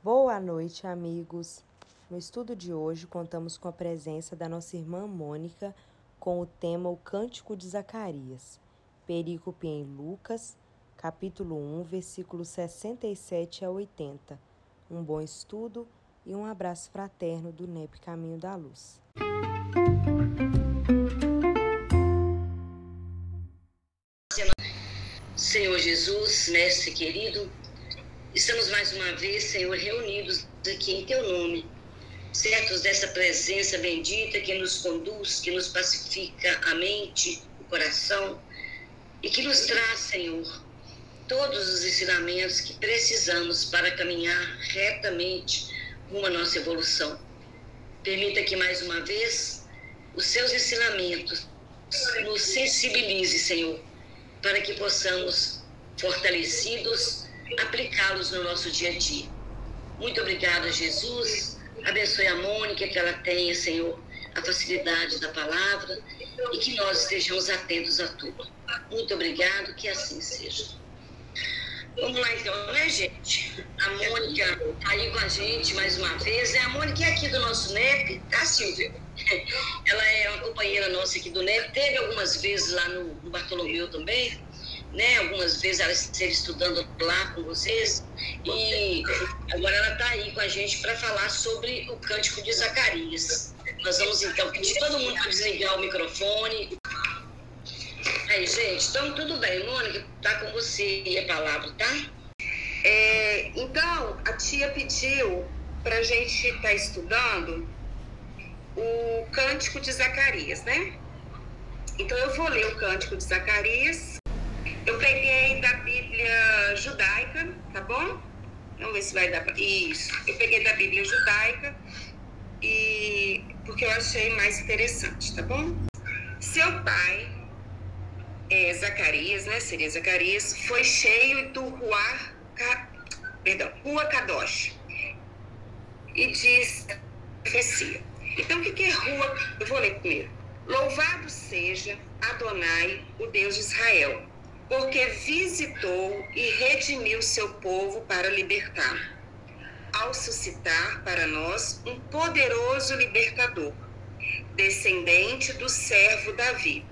Boa noite, amigos. No estudo de hoje, contamos com a presença da nossa irmã Mônica com o tema O Cântico de Zacarias, perícope em Lucas, capítulo 1, versículos 67 a 80. Um bom estudo e um abraço fraterno do NEP Caminho da Luz. Senhor Jesus, Mestre querido, estamos mais uma vez, Senhor, reunidos aqui em Teu nome, certos dessa presença bendita que nos conduz, que nos pacifica a mente, o coração e que nos traz, Senhor, todos os ensinamentos que precisamos para caminhar retamente rumo à nossa evolução. Permita que mais uma vez os seus ensinamentos nos sensibilize, Senhor, para que possamos, fortalecidos, aplicá-los no nosso dia a dia. Muito obrigada, Jesus. Abençoe a Mônica, que ela tenha, Senhor, a facilidade da palavra e que nós estejamos atentos a tudo. Muito obrigado, que assim seja. Vamos lá então, né, gente? A Mônica tá aí com a gente mais uma vez. É a Mônica é aqui do nosso NEP, tá, Silvia? Ela é uma companheira nossa aqui do NEP. Teve algumas vezes lá no Bartolomeu também, né? Algumas vezes ela esteve estudando lá com vocês. E agora ela tá aí com a gente para falar sobre o cântico de Zacarias. Nós vamos então pedir todo mundo para desligar o microfone. Aí, gente, então tudo bem. Mônica, tá com você a palavra, tá? É, então, a tia pediu para a gente estar tá estudando o Cântico de Zacarias, né? Então, eu vou ler o Cântico de Zacarias. Eu peguei da Bíblia judaica, tá bom? Vamos ver se vai dar para. Isso. Eu peguei da Bíblia judaica e porque eu achei mais interessante, tá bom? Seu pai é, Zacarias, né, seria Zacarias, foi cheio do Ruar, perdão, Rua Kadosh. E diz profecia. Então, o que é Rua? Eu vou ler primeiro. Louvado seja Adonai, o Deus de Israel, porque visitou e redimiu seu povo para libertar, ao suscitar para nós um poderoso libertador, descendente do servo Davi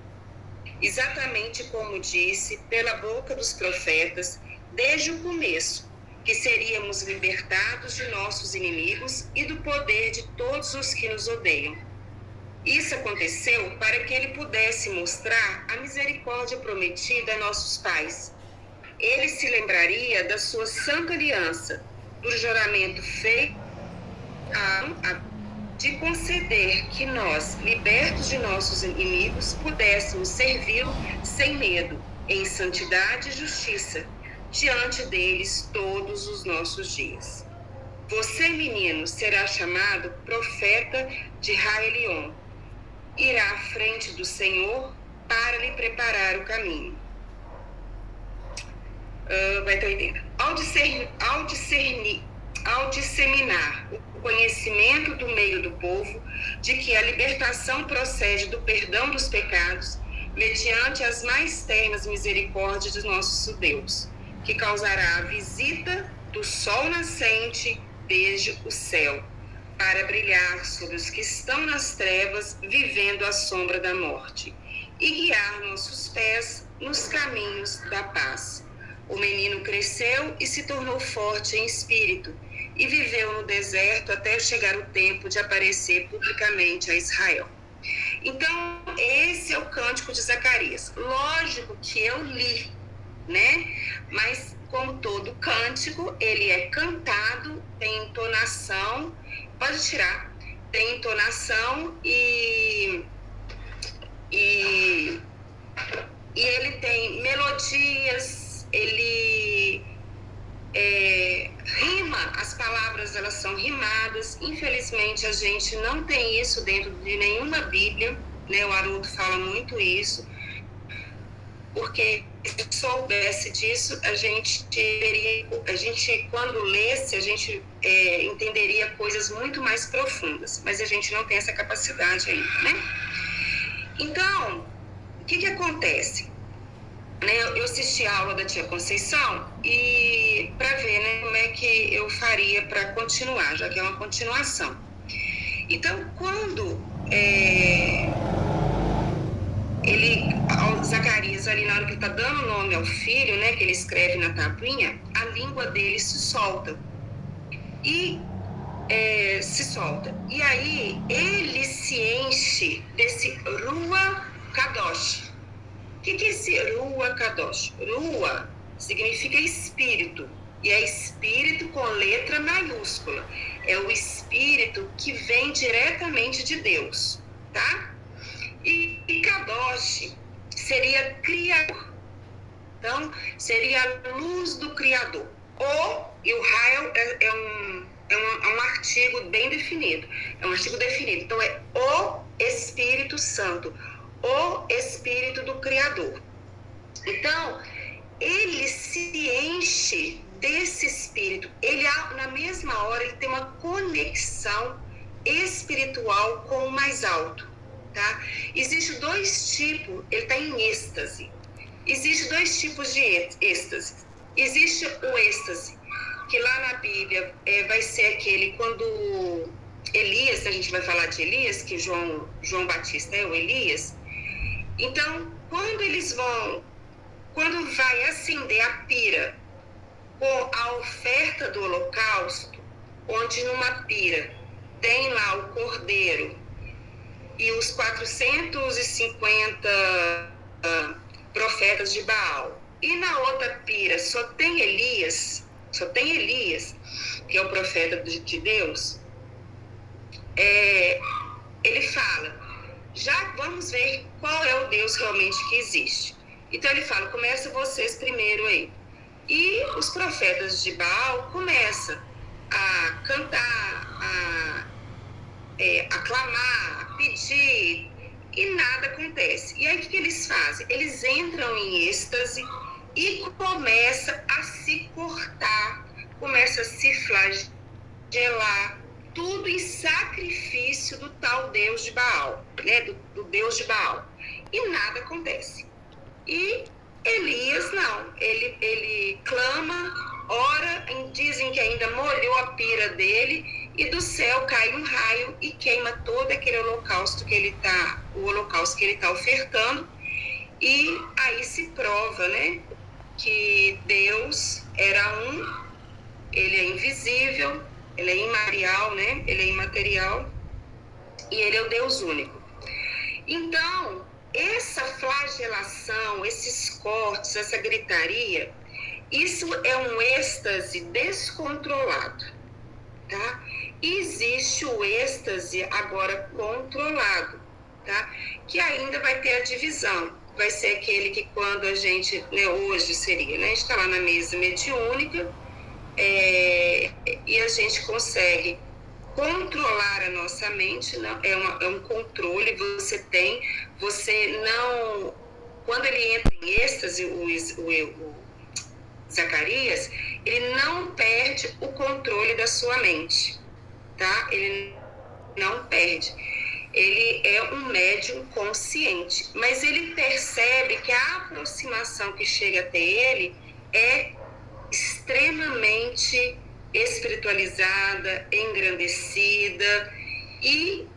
exatamente como disse pela boca dos profetas desde o começo, que seríamos libertados de nossos inimigos e do poder de todos os que nos odeiam. Isso aconteceu para que ele pudesse mostrar a misericórdia prometida a nossos pais. Ele se lembraria da sua santa aliança, do juramento feito a de conceder que nós, libertos de nossos inimigos, pudéssemos servi-lo sem medo, em santidade e justiça, diante deles todos os nossos dias. Você, menino, será chamado profeta de Raelion. Irá à frente do Senhor para lhe preparar o caminho. Uh, vai ter 80. Ao discernir, ao ao disseminar o conhecimento do meio do povo de que a libertação procede do perdão dos pecados, mediante as mais ternas misericórdias de nosso Deus, que causará a visita do sol nascente desde o céu, para brilhar sobre os que estão nas trevas, vivendo à sombra da morte, e guiar nossos pés nos caminhos da paz. O menino cresceu e se tornou forte em espírito e viveu no deserto até chegar o tempo de aparecer publicamente a Israel. Então, esse é o cântico de Zacarias. Lógico que eu li, né? Mas como todo cântico, ele é cantado, tem entonação, pode tirar, tem entonação e e, e ele tem melodias, ele é, rima, as palavras elas são rimadas. Infelizmente a gente não tem isso dentro de nenhuma Bíblia, né? O Haroldo fala muito isso, porque se soubesse disso, a gente teria, a gente quando lesse, a gente é, entenderia coisas muito mais profundas, mas a gente não tem essa capacidade ainda, né? Então, o que que acontece? né, eu assisti a aula da tia Conceição e para ver né, como é que eu faria para continuar, já que é uma continuação. Então, quando é, ele, Zacarias, ali na hora que está dando nome ao filho, né, que ele escreve na tabuinha, a língua dele se solta. E é, se solta. E aí ele se enche desse Rua Kadosh que, que é esse Rua Kadosh? Rua significa espírito, e é espírito com letra maiúscula. É o espírito que vem diretamente de Deus, tá? E, e Kadosh seria criador. Então, seria a luz do Criador. O, e o raio é, é, um, é, um, é um artigo bem definido. É um artigo definido. Então, é o Espírito Santo o Espírito do Criador. Então, ele se enche desse Espírito. Ele, na mesma hora, ele tem uma conexão espiritual com o mais alto. Tá? Existem dois tipos, ele está em êxtase. Existem dois tipos de êxtase. Existe o êxtase, que lá na Bíblia é, vai ser aquele quando Elias, a gente vai falar de Elias, que João, João Batista é o Elias, então, quando eles vão, quando vai acender a pira com a oferta do holocausto, onde numa pira tem lá o cordeiro e os 450 uh, ah, profetas de Baal, e na outra pira só tem Elias, só tem Elias, que é o profeta de Deus, é, ele fala: já vamos ver qual é o Deus realmente que existe. Então ele fala: começa vocês primeiro aí. E os profetas de Baal começam a cantar, a é, aclamar, pedir, e nada acontece. E aí o que, que eles fazem? Eles entram em êxtase e começa a se cortar, começa a se flagelar, tudo em sacrifício do tal Deus de Baal, né? Do, do, Deus de Baal. E nada acontece. E Elias não, ele, ele clama, ora, dizem que ainda molhou a pira dele e do céu cai um raio e queima todo aquele holocausto que ele tá, o holocausto que ele está ofertando. E aí se prova, né, que Deus era um, ele é invisível, ele é imaterial, né? Ele é imaterial e ele é o Deus único. Então, essa flagelação, esses cortes, essa gritaria, isso é um êxtase descontrolado, tá? Existe o êxtase agora controlado, tá? Que ainda vai ter a divisão. Vai ser aquele que quando a gente, né, hoje seria, né? A gente está lá na mesa mediúnica, é, e a gente consegue controlar a nossa mente, não, é, uma, é um controle, você tem, você não. Quando ele entra em êxtase, o, o, o Zacarias, ele não perde o controle da sua mente, tá? Ele não perde. Ele é um médium consciente, mas ele percebe que a aproximação que chega até ele é extremamente espiritualizada, engrandecida e,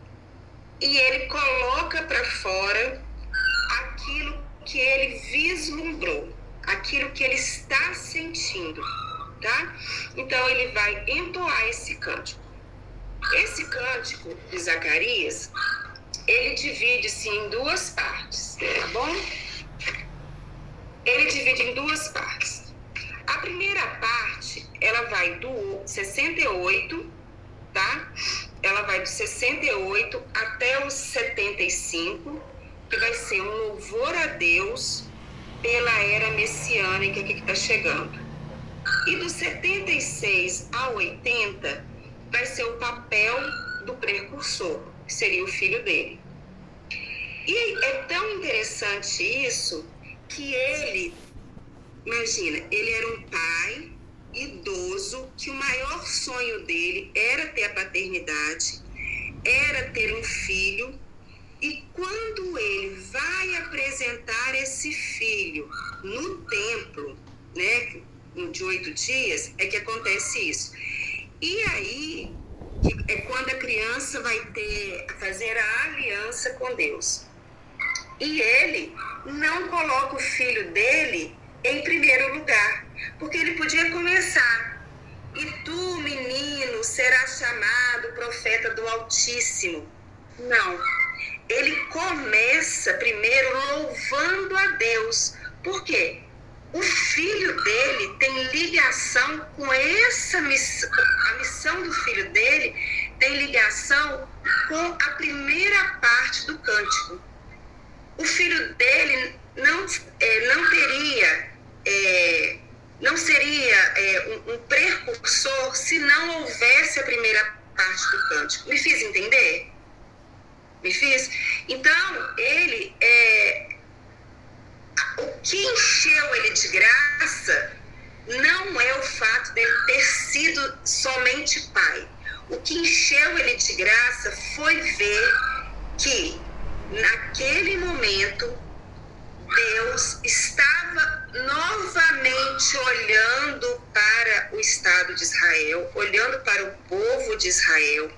e ele coloca para fora aquilo que ele vislumbrou, aquilo que ele está sentindo, tá? Então ele vai entoar esse cântico. Esse cântico de Zacarias, ele divide-se em duas partes, tá bom? Ele divide em duas partes. A primeira parte, ela vai do 68, tá? Ela vai do 68 até os 75, que vai ser um louvor a Deus pela era messiânica que está chegando. E do 76 ao 80 vai ser o papel do precursor, que seria o filho dele. E é tão interessante isso que ele Imagina, ele era um pai idoso que o maior sonho dele era ter a paternidade, era ter um filho E quando ele vai apresentar esse filho no templo, né, de oito dias, é que acontece isso. E aí é quando a criança vai ter fazer a aliança com Deus. E ele não coloca o filho dele em primeiro lugar, porque ele podia começar. E tu, menino, serás chamado profeta do Altíssimo. Não. Ele começa primeiro louvando a Deus. Por quê? O filho dele tem ligação com essa missão, a missão do filho dele tem ligação com a primeira parte do cântico. O filho dele não, é, não teria, é, não seria é, um, um precursor se não houvesse a primeira parte do cântico. Me fiz entender? Me fiz? Então, ele é. O que encheu ele de graça não é o fato dele ter sido somente pai. O que encheu ele de graça foi ver que, naquele momento, Deus estava novamente olhando para o Estado de Israel, olhando para o povo de Israel,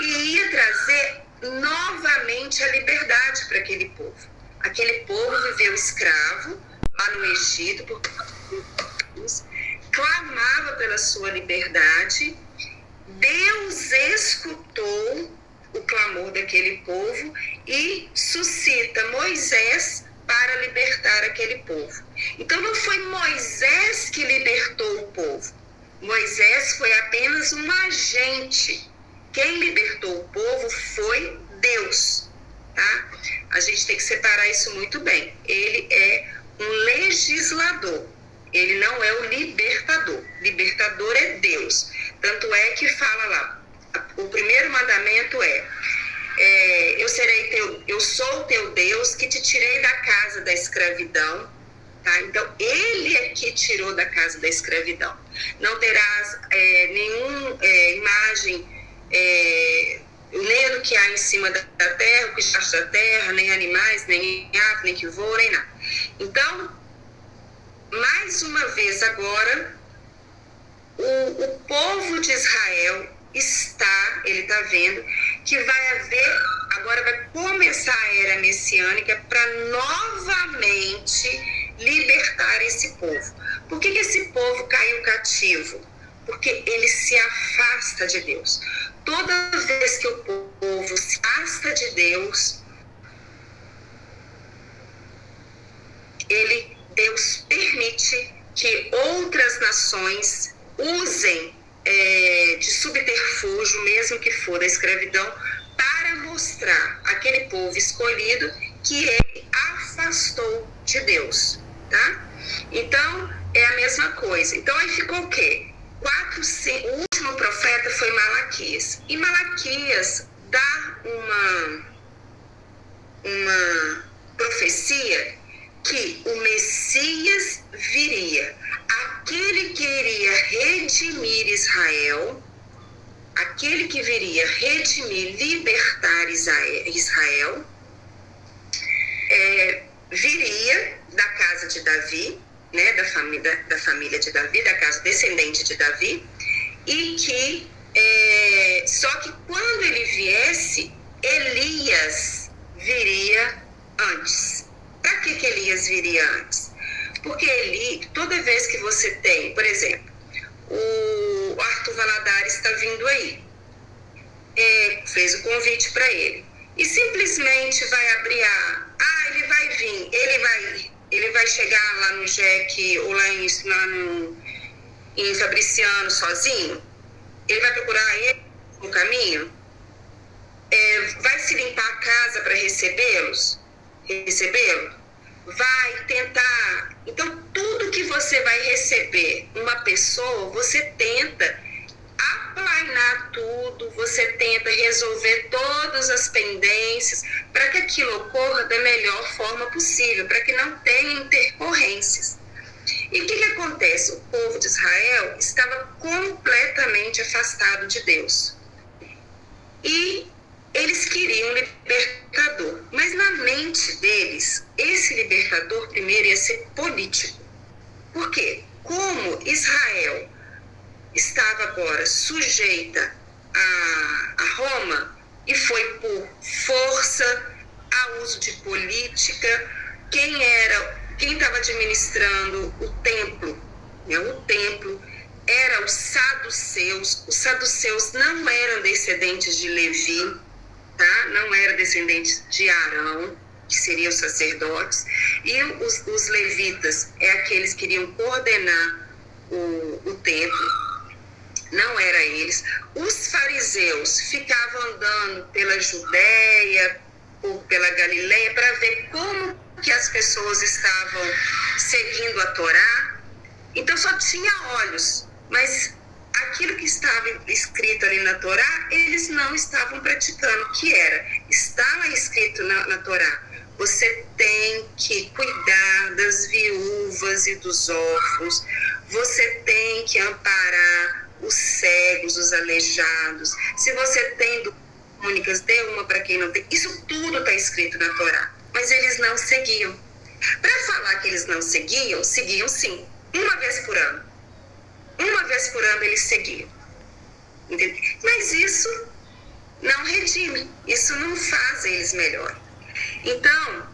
e ia trazer novamente a liberdade para aquele povo. Aquele povo viveu escravo lá no Egito por clamava pela sua liberdade. Deus escutou o clamor daquele povo e suscita Moisés para libertar aquele povo. Então não foi Moisés que libertou o povo. Moisés foi apenas um agente. Quem libertou o povo foi Deus, tá? A gente tem que separar isso muito bem. Ele é um legislador. Ele não é o libertador. Libertador é Deus. Tanto é que fala lá, o primeiro mandamento é é, eu serei teu, eu sou teu Deus que te tirei da casa da escravidão. Tá? Então, ele é que tirou da casa da escravidão. Não terás é, nenhuma é, imagem, é, nem do que há em cima da terra, o que está da terra, nem animais, nem ave, nem que voa, nem nada. Então, mais uma vez agora, o, o povo de Israel está, ele está vendo, que vai haver, agora vai começar a era messiânica para novamente libertar esse povo. Por que, que esse povo caiu cativo? Porque ele se afasta de Deus. Toda vez que o povo se afasta de Deus, ele, Deus permite que outras nações usem é, de subterfúgio, mesmo que for da escravidão, para mostrar aquele povo escolhido que ele afastou de Deus, tá? Então, é a mesma coisa. Então, aí ficou o quê? Quatro, cinco, o último profeta foi Malaquias. E Malaquias dá uma, uma profecia que o Messias viria aquele que iria redimir Israel, aquele que viria redimir, libertar Israel, é, viria da casa de Davi, né, da, família, da família de Davi, da casa descendente de Davi, e que é, só que quando ele viesse, Elias viria antes. Para que, que Elias viria antes? Porque ele, toda vez que você tem, por exemplo, o Arthur Valadares está vindo aí, é, fez o convite para ele, e simplesmente vai abrir a. Ah, ele vai vir, ele vai, ele vai chegar lá no Jack ou lá em, lá no, em Fabriciano sozinho, ele vai procurar ele no caminho, é, vai se limpar a casa para recebê-los, recebê-lo, vai tentar. Então, tudo que você vai receber uma pessoa, você tenta aplanar tudo, você tenta resolver todas as pendências para que aquilo ocorra da melhor forma possível, para que não tenha intercorrências. E o que, que acontece? O povo de Israel estava completamente afastado de Deus. E eles queriam um libertador, mas na mente deles, esse libertador primeiro ia ser político. Por quê? Como Israel estava agora sujeita a, a Roma e foi por força, a uso de política, quem era, quem estava administrando o templo, né, o templo era os saduceus. Os saduceus não eram descendentes de Levi, tá? Não eram descendentes de Arão, que seriam os sacerdotes. E os, os levitas é aqueles que iriam coordenar o, o templo. Não era eles. Os fariseus ficavam andando pela Judéia, ou pela Galileia, para ver como que as pessoas estavam seguindo a Torá. Então só tinha olhos, mas aquilo que estava escrito ali na Torá, eles não estavam praticando, que era, estava escrito na, na Torá, você tem que cuidar das viúvas e dos órfãos, você tem que amparar os cegos, os aleijados. Se você tem únicas, dê uma para quem não tem. Isso tudo está escrito na Torá. Mas eles não seguiam. Para falar que eles não seguiam, seguiam sim, uma vez por ano. Uma vez por ano eles seguiam. Entendeu? Mas isso não redime, isso não faz eles melhor. Então,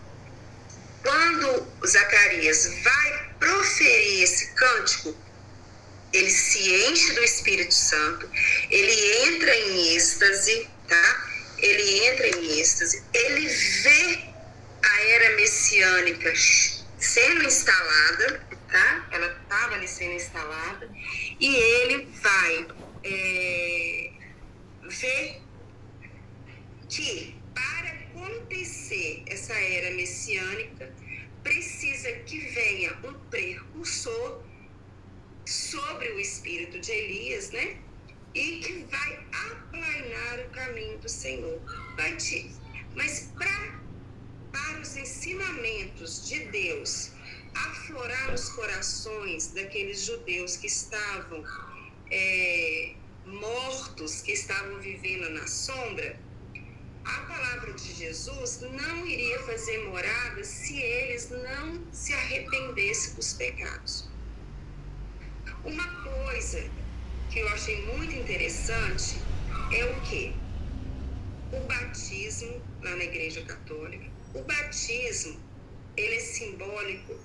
quando Zacarias vai proferir esse cântico, ele se enche do Espírito Santo, ele entra em êxtase, tá? Ele entra em êxtase, ele vê a era messiânica sendo instalada, tá? Ela estava ali sendo instalada e ele vai é, ver que para acontecer essa era messiânica precisa que venha um precursor sobre o espírito de Elias, né? E que vai aplanar o caminho do Senhor. Vai te... Mas pra, para os ensinamentos de Deus aflorar os corações daqueles judeus que estavam é, mortos, que estavam vivendo na sombra, a palavra de Jesus não iria fazer morada se eles não se arrependessem dos pecados. Uma coisa que eu achei muito interessante é o que? O batismo lá na Igreja Católica. O batismo, ele é simbólico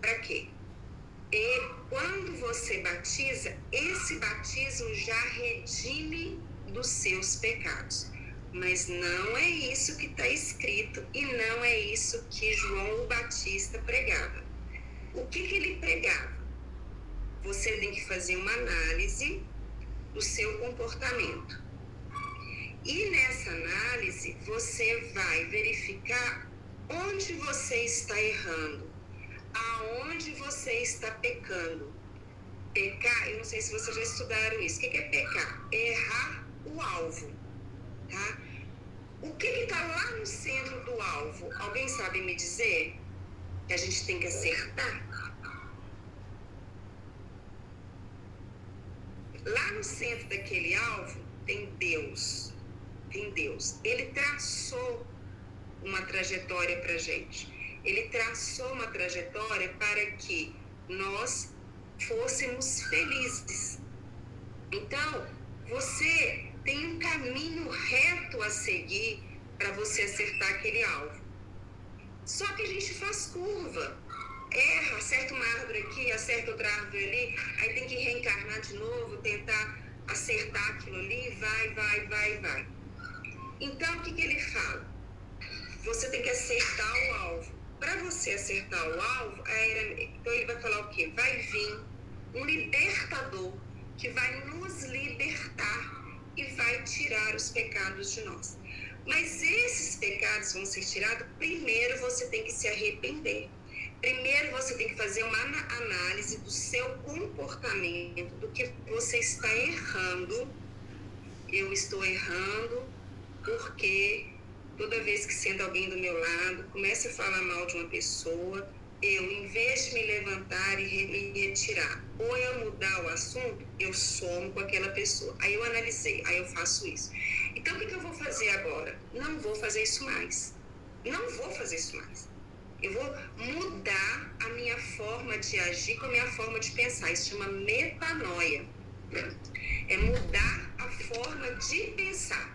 para quê? E quando você batiza, esse batismo já redime dos seus pecados. Mas não é isso que está escrito e não é isso que João Batista pregava. O que, que ele pregava? você tem que fazer uma análise do seu comportamento. E nessa análise, você vai verificar onde você está errando, aonde você está pecando. Pecar, eu não sei se vocês já estudaram isso. O que é pecar? É errar o alvo, tá? O que está lá no centro do alvo? Alguém sabe me dizer? Que a gente tem que acertar? Lá no centro daquele alvo tem Deus. Tem Deus. Ele traçou uma trajetória para gente. Ele traçou uma trajetória para que nós fôssemos felizes. Então, você tem um caminho reto a seguir para você acertar aquele alvo. Só que a gente faz curva erra, acerta uma árvore aqui, acerta outra árvore ali, aí tem que reencarnar de novo, tentar acertar aquilo ali, vai, vai, vai, vai. Então, o que, que ele fala? Você tem que acertar o alvo. Para você acertar o alvo, era, então ele vai falar o quê? Vai vir um libertador que vai nos libertar e vai tirar os pecados de nós. Mas esses pecados vão ser tirados, primeiro você tem que se arrepender. Primeiro você tem que fazer uma análise do seu comportamento, do que você está errando. Eu estou errando porque toda vez que senta alguém do meu lado, começa a falar mal de uma pessoa, eu, em vez de me levantar e me retirar, ou eu mudar o assunto, eu somo com aquela pessoa. Aí eu analisei, aí eu faço isso. Então, o que, que eu vou fazer agora? Não vou fazer isso mais. Não vou fazer isso mais. Eu vou mudar a minha forma de agir com a minha forma de pensar. Isso chama metanoia. É mudar a forma de pensar.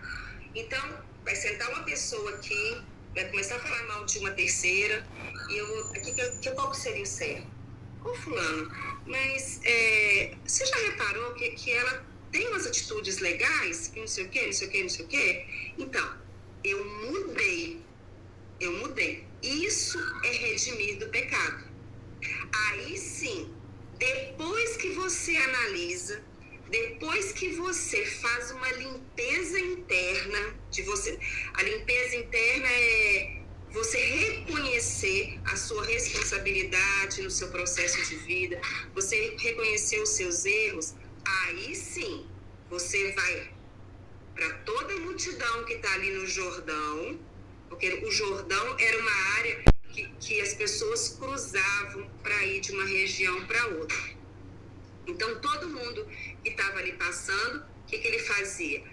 Então, vai sentar uma pessoa aqui, vai começar a falar mal de uma terceira, e eu aqui que, que qual seria o certo? Ô fulano, mas é, você já reparou que, que ela tem umas atitudes legais, não sei o quê, não sei o quê, não sei o quê? Então, eu mudei. Eu mudei. Isso é redimir do pecado. Aí sim, depois que você analisa, depois que você faz uma limpeza interna de você, a limpeza interna é você reconhecer a sua responsabilidade no seu processo de vida, você reconhecer os seus erros, aí sim você vai para toda a multidão que está ali no Jordão, porque o Jordão era uma área que, que as pessoas cruzavam para ir de uma região para outra. Então, todo mundo que estava ali passando, o que, que ele fazia?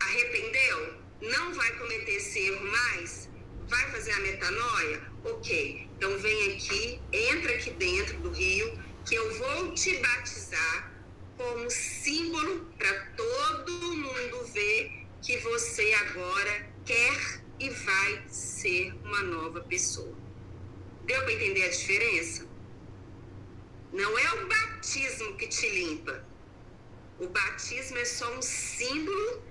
Arrependeu? Não vai cometer esse erro mais? Vai fazer a metanoia? Ok. Então, vem aqui, entra aqui dentro do rio, que eu vou te batizar como símbolo para todo mundo ver que você agora quer e vai ser uma nova pessoa. Deu para entender a diferença? Não é o batismo que te limpa. O batismo é só um símbolo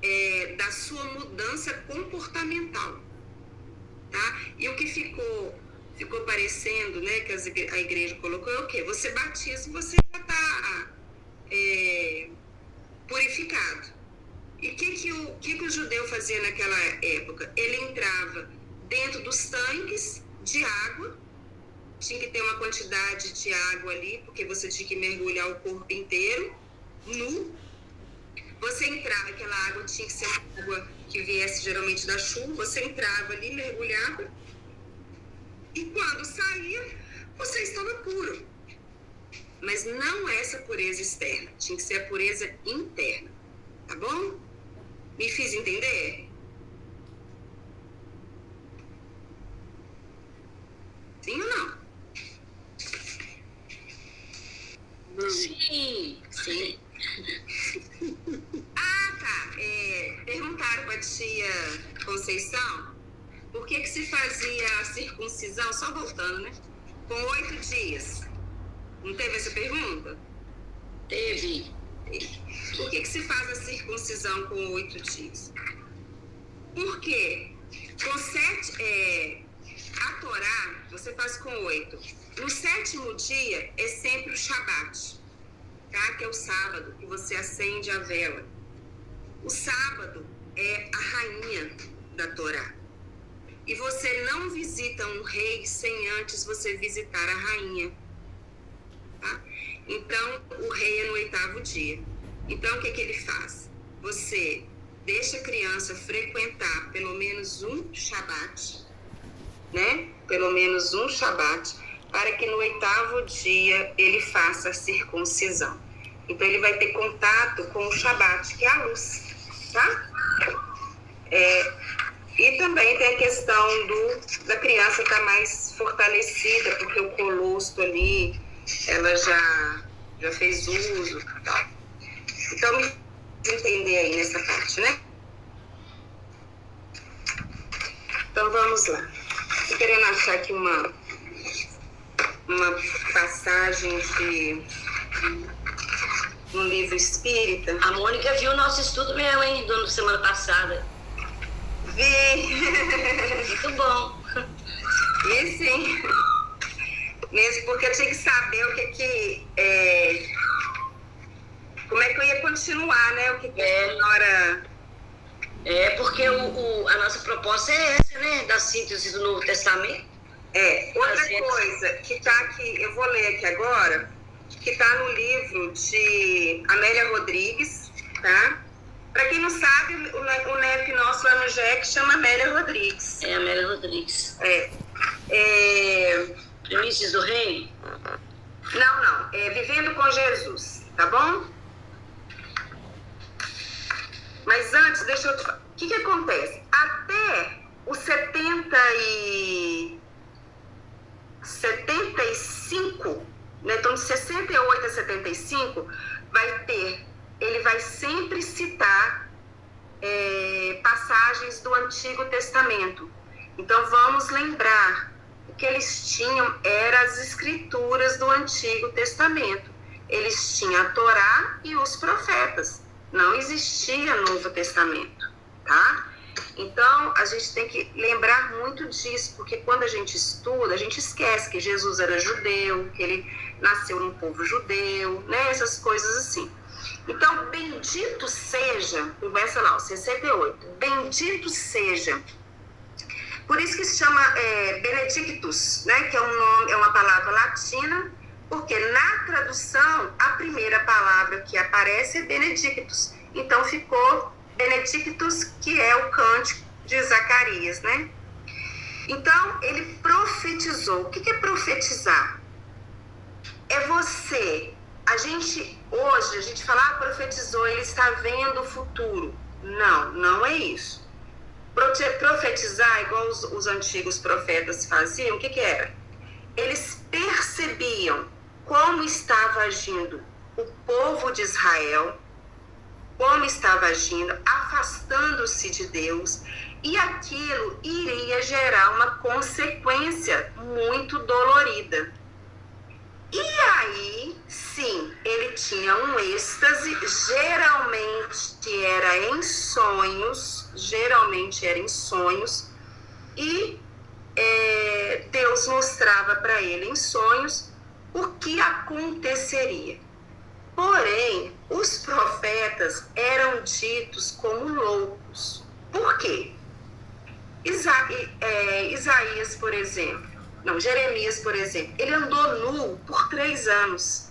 é, da sua mudança comportamental. Tá? E o que ficou ficou parecendo, né, que a igreja colocou é o quê? Você batiza, você já está é, purificado. E que, que, o que, que o judeu fazia naquela época? Ele entrava dentro dos tanques de água tinha que ter uma quantidade de água ali, porque você tinha que mergulhar o corpo inteiro, nu. Você entrava, aquela água tinha que ser uma água que viesse geralmente da chuva, você entrava ali, mergulhava, e quando saía, você estava puro. Mas não essa pureza externa, tinha que ser a pureza interna, tá bom? Me fiz entender? Sim ou não? Sim, sim. ah, tá. É, perguntaram para a tia Conceição por que, que se fazia a circuncisão, só voltando, né? Com oito dias. Não teve essa pergunta? Teve. Por que, que se faz a circuncisão com oito dias? Porque com sete. É, a Torá, você faz com oito no sétimo dia é sempre o Shabat, tá? que é o sábado, que você acende a vela. O sábado é a rainha da Torá. E você não visita um rei sem antes você visitar a rainha. Tá? Então, o rei é no oitavo dia. Então, o que, que ele faz? Você deixa a criança frequentar pelo menos um Shabat, né? Pelo menos um Shabat para que no oitavo dia ele faça a circuncisão. Então ele vai ter contato com o Shabat, que é a luz, tá? É, e também tem a questão do, da criança estar tá mais fortalecida, porque o colostro ali, ela já, já fez uso. Tá? Então, entender aí nessa parte, né? Então vamos lá. Estou querendo achar aqui uma, uma passagem de um livro espírita. A Mônica viu o nosso estudo mesmo, hein, do semana passada. Vi! Muito bom. E sim. Mesmo porque eu tinha que saber o que que. É, como é que eu ia continuar, né? O que, que é. a senhora. É, porque o, o, a nossa proposta é essa, né? Da síntese do Novo Testamento. É, outra coisa que está aqui, eu vou ler aqui agora, que está no livro de Amélia Rodrigues, tá? Para quem não sabe, o, o NEP nosso lá no JEC chama Amélia Rodrigues. É, Amélia Rodrigues. É. É... Primícias do Rei? Não, não. É Vivendo com Jesus, tá bom? Mas antes, deixa eu te falar. O que, que acontece? Até os 70 e... 75, né? então de 68 a 75, vai ter, ele vai sempre citar é, passagens do Antigo Testamento. Então vamos lembrar o que eles tinham eram as escrituras do Antigo Testamento. Eles tinham a Torá e os profetas. Não existia Novo Testamento, tá? Então, a gente tem que lembrar muito disso, porque quando a gente estuda, a gente esquece que Jesus era judeu, que ele nasceu num povo judeu, né? Essas coisas assim. Então, bendito seja, começa lá, o 68, bendito seja. Por isso que se chama é, Benedictus, né? Que é, um nome, é uma palavra latina, porque na tradução, a primeira palavra que aparece é Benedictus. Então, ficou Benedictus, que é o cântico de Zacarias, né? Então, ele profetizou. O que é profetizar? É você. A gente, hoje, a gente fala, ah, profetizou, ele está vendo o futuro. Não, não é isso. Profetizar, igual os, os antigos profetas faziam, o que, que era? Eles percebiam como estava agindo o povo de Israel, como estava agindo, afastando-se de Deus, e aquilo iria gerar uma consequência muito dolorida. E aí, sim, ele tinha um êxtase, geralmente era em sonhos, geralmente era em sonhos, e é, Deus mostrava para ele em sonhos o que aconteceria. Porém, os profetas eram ditos como loucos. Por quê? Isa, é, Isaías, por exemplo, não, Jeremias, por exemplo, ele andou nu por três anos.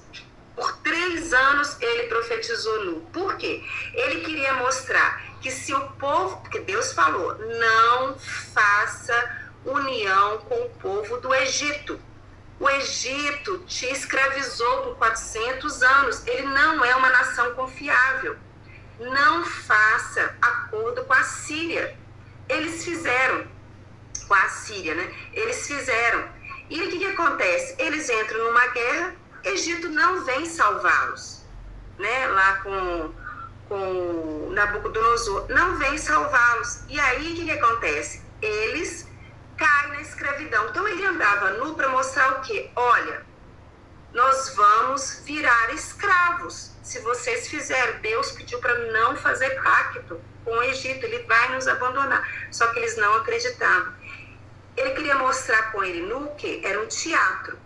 Por três anos ele profetizou nu. Por quê? Ele queria mostrar que se o povo, porque Deus falou, não faça união com o povo do Egito. O Egito te escravizou por 400 anos. Ele não é uma nação confiável. Não faça acordo com a Síria. Eles fizeram com a Síria, né? Eles fizeram. E o que, que acontece? Eles entram numa guerra, Egito não vem salvá-los, né? Lá com, com Nabucodonosor, não vem salvá-los. E aí o que, que acontece? Eles cai na escravidão. Então ele andava nu para mostrar o quê? Olha, nós vamos virar escravos. Se vocês fizerem, Deus pediu para não fazer pacto com o Egito, ele vai nos abandonar. Só que eles não acreditavam. Ele queria mostrar com ele nu que era um teatro,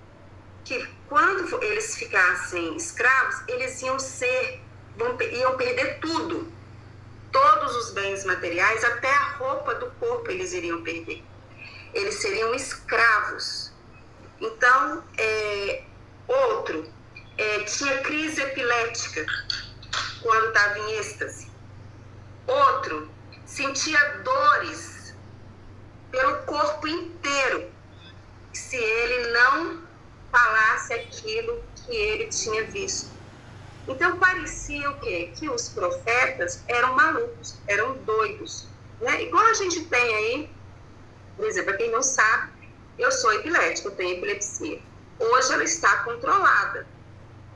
que quando eles ficassem escravos, eles iam ser, iam perder tudo. Todos os bens materiais, até a roupa do corpo eles iriam perder eles seriam escravos. Então, é, outro, é, tinha crise epilética quando estava em êxtase. Outro, sentia dores pelo corpo inteiro se ele não falasse aquilo que ele tinha visto. Então parecia o quê? Que os profetas eram malucos, eram doidos. Né? Igual a gente tem aí por exemplo, para quem não sabe, eu sou epilética, eu tenho epilepsia. Hoje ela está controlada,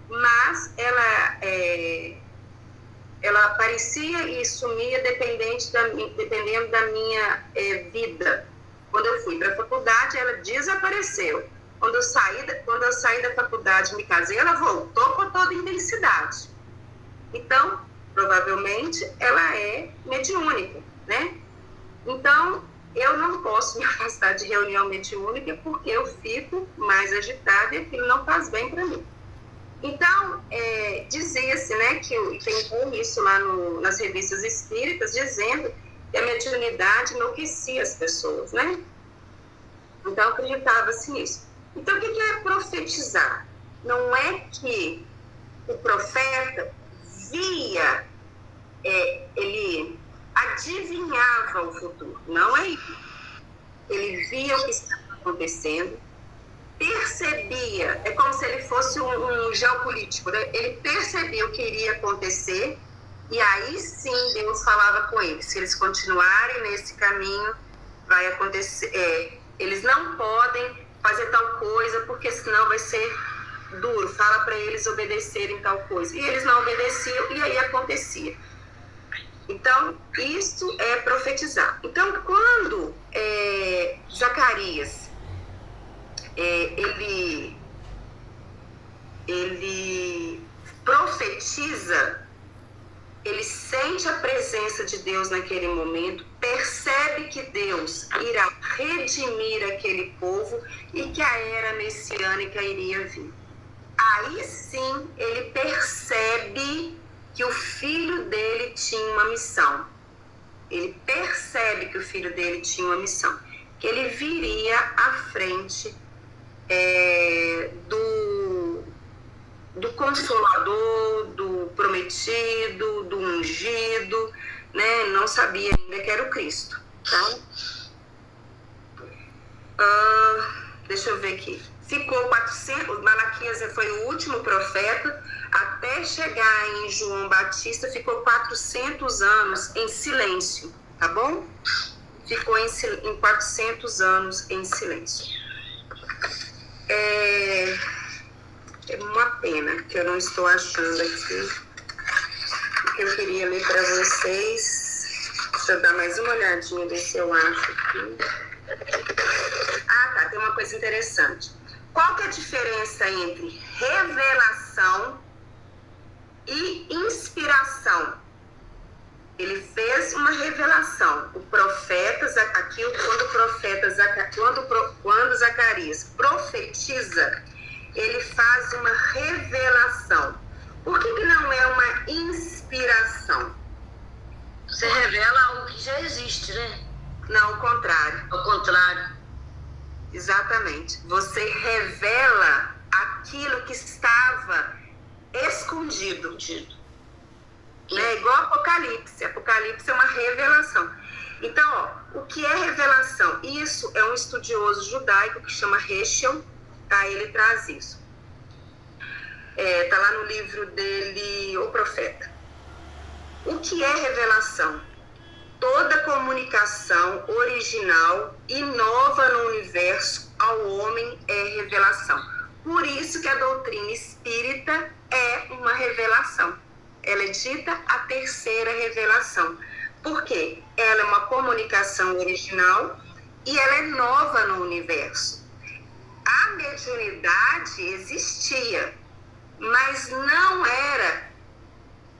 mas ela, é, ela aparecia e sumia dependente da, dependendo da minha é, vida. Quando eu fui para a faculdade, ela desapareceu. Quando eu, saí quando eu saí da faculdade me casei, ela voltou com toda intensidade. Então, provavelmente, ela é mediúnica, né? Então, eu não posso me afastar de reunião mediúnica porque eu fico mais agitada e aquilo não faz bem para mim. Então, é, dizia-se, né, que tem isso lá no, nas revistas espíritas, dizendo que a mediunidade enlouquecia as pessoas, né? Então, acreditava-se nisso. Então, o que é profetizar? Não é que o profeta via, é, ele adivinhava o futuro. Não é isso. Ele via o que estava acontecendo, percebia, é como se ele fosse um, um geopolítico, né? ele percebia o que iria acontecer e aí sim Deus falava com eles, se eles continuarem nesse caminho, vai acontecer, é, eles não podem fazer tal coisa porque senão vai ser duro, fala para eles obedecerem tal coisa. E eles não obedeciam e aí acontecia. Então, isso é profetizar. Então, quando é, Zacarias é, ele, ele profetiza, ele sente a presença de Deus naquele momento, percebe que Deus irá redimir aquele povo e que a era messiânica iria vir. Aí sim ele percebe que o filho dele tinha uma missão. Ele percebe que o filho dele tinha uma missão, que ele viria à frente é, do, do consolador, do prometido, do ungido, né? Não sabia ainda que era o Cristo. Uh, deixa eu ver aqui. Ficou 400, Malaquias foi o último profeta, até chegar em João Batista, ficou 400 anos em silêncio, tá bom? Ficou em, em 400 anos em silêncio. É, é uma pena que eu não estou achando aqui que eu queria ler para vocês. Deixa eu dar mais uma olhadinha, ver se eu acho aqui. Ah, tá, tem uma coisa interessante. Qual que é a diferença entre revelação e inspiração? Ele fez uma revelação. O profeta, aqui quando o profeta, quando, quando Zacarias profetiza, ele faz uma revelação. Por que, que não é uma inspiração? Você revela algo que já existe, né? Não, o contrário. Ao contrário. Exatamente. Você revela aquilo que estava escondido. Né? Igual Apocalipse. Apocalipse é uma revelação. Então, ó, o que é revelação? Isso é um estudioso judaico que chama Heschel, tá? Ele traz isso. É, tá lá no livro dele, O Profeta. O que é revelação? Toda comunicação original e nova no universo ao homem é revelação. Por isso que a doutrina espírita é uma revelação. Ela é dita a terceira revelação. Por quê? Ela é uma comunicação original e ela é nova no universo. A mediunidade existia, mas não era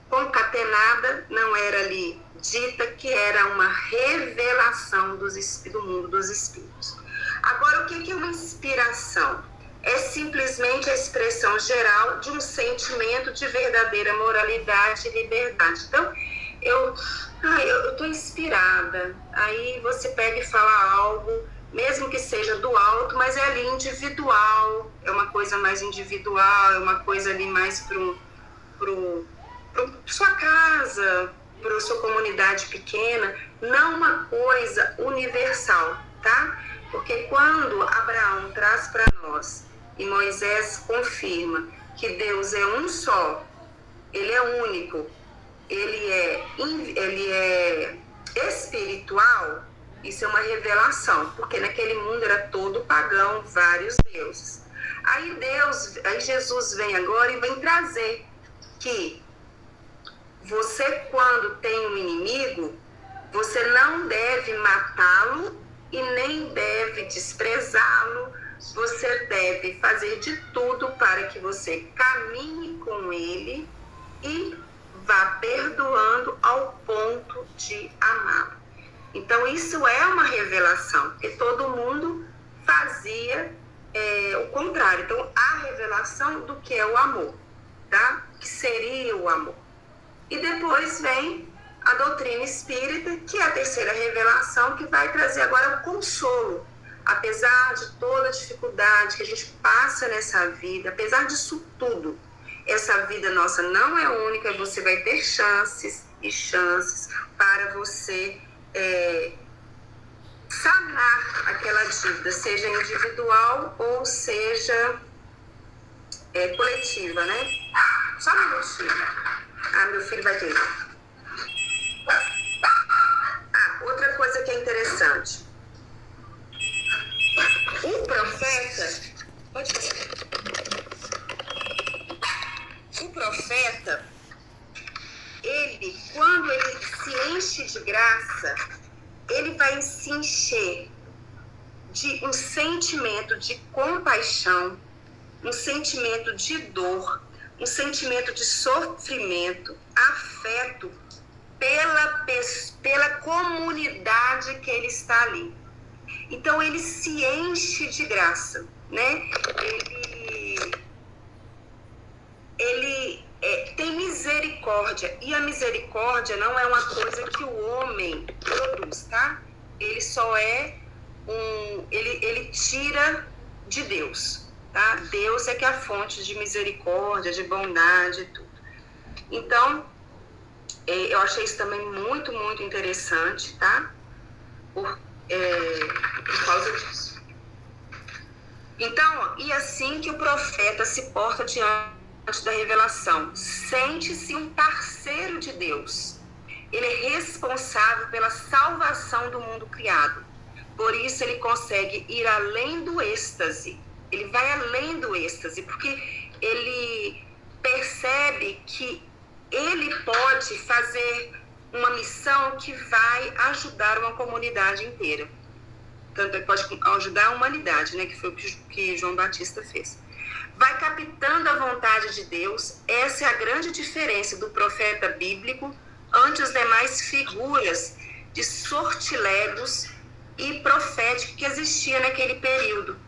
concatenada, não era ali dita que era uma revelação dos, do mundo dos espíritos. Agora, o que é uma inspiração? É simplesmente a expressão geral de um sentimento de verdadeira moralidade e liberdade. Então, eu estou inspirada. Aí você pega e fala algo, mesmo que seja do alto, mas é ali individual, é uma coisa mais individual, é uma coisa ali mais para pro, pro sua casa, para sua comunidade pequena, não uma coisa universal, tá? Porque quando Abraão traz para nós e Moisés confirma que Deus é um só, ele é único, ele é, ele é espiritual, isso é uma revelação, porque naquele mundo era todo pagão, vários deuses. Aí Deus, aí Jesus vem agora e vem trazer que você quando tem um inimigo, você não deve matá-lo e nem deve desprezá-lo. Você deve fazer de tudo para que você caminhe com ele e vá perdoando ao ponto de amá-lo. Então, isso é uma revelação, porque todo mundo fazia é, o contrário. Então, a revelação do que é o amor, tá? Que seria o amor. E depois vem a doutrina espírita, que é a terceira revelação, que vai trazer agora o consolo. Apesar de toda a dificuldade que a gente passa nessa vida, apesar disso tudo, essa vida nossa não é única, você vai ter chances e chances para você é, sanar aquela dívida, seja individual ou seja é, coletiva, né? Só um minutinho. Ah, meu filho vai ter. Ah, outra coisa que é interessante. O profeta. Pode. O profeta, ele, quando ele se enche de graça, ele vai se encher de um sentimento de compaixão, um sentimento de dor, um sentimento de sofrimento, afeto pela, pela comunidade que ele está ali. Então ele se enche de graça, né? Ele, ele é, tem misericórdia e a misericórdia não é uma coisa que o homem produz, tá? Ele só é um, ele, ele tira de Deus, tá? Deus é que é a fonte de misericórdia, de bondade e tudo. Então é, eu achei isso também muito, muito interessante, tá? Por, é, por causa disso. Então, e assim que o profeta se porta diante da revelação, sente-se um parceiro de Deus. Ele é responsável pela salvação do mundo criado. Por isso ele consegue ir além do êxtase. Ele vai além do êxtase, porque ele percebe que ele pode fazer uma missão que vai ajudar uma comunidade inteira. Tanto ele pode ajudar a humanidade, né, que foi o que João Batista fez. Vai captando a vontade de Deus. Essa é a grande diferença do profeta bíblico ante as demais figuras de sortilegos e profético que existia naquele período.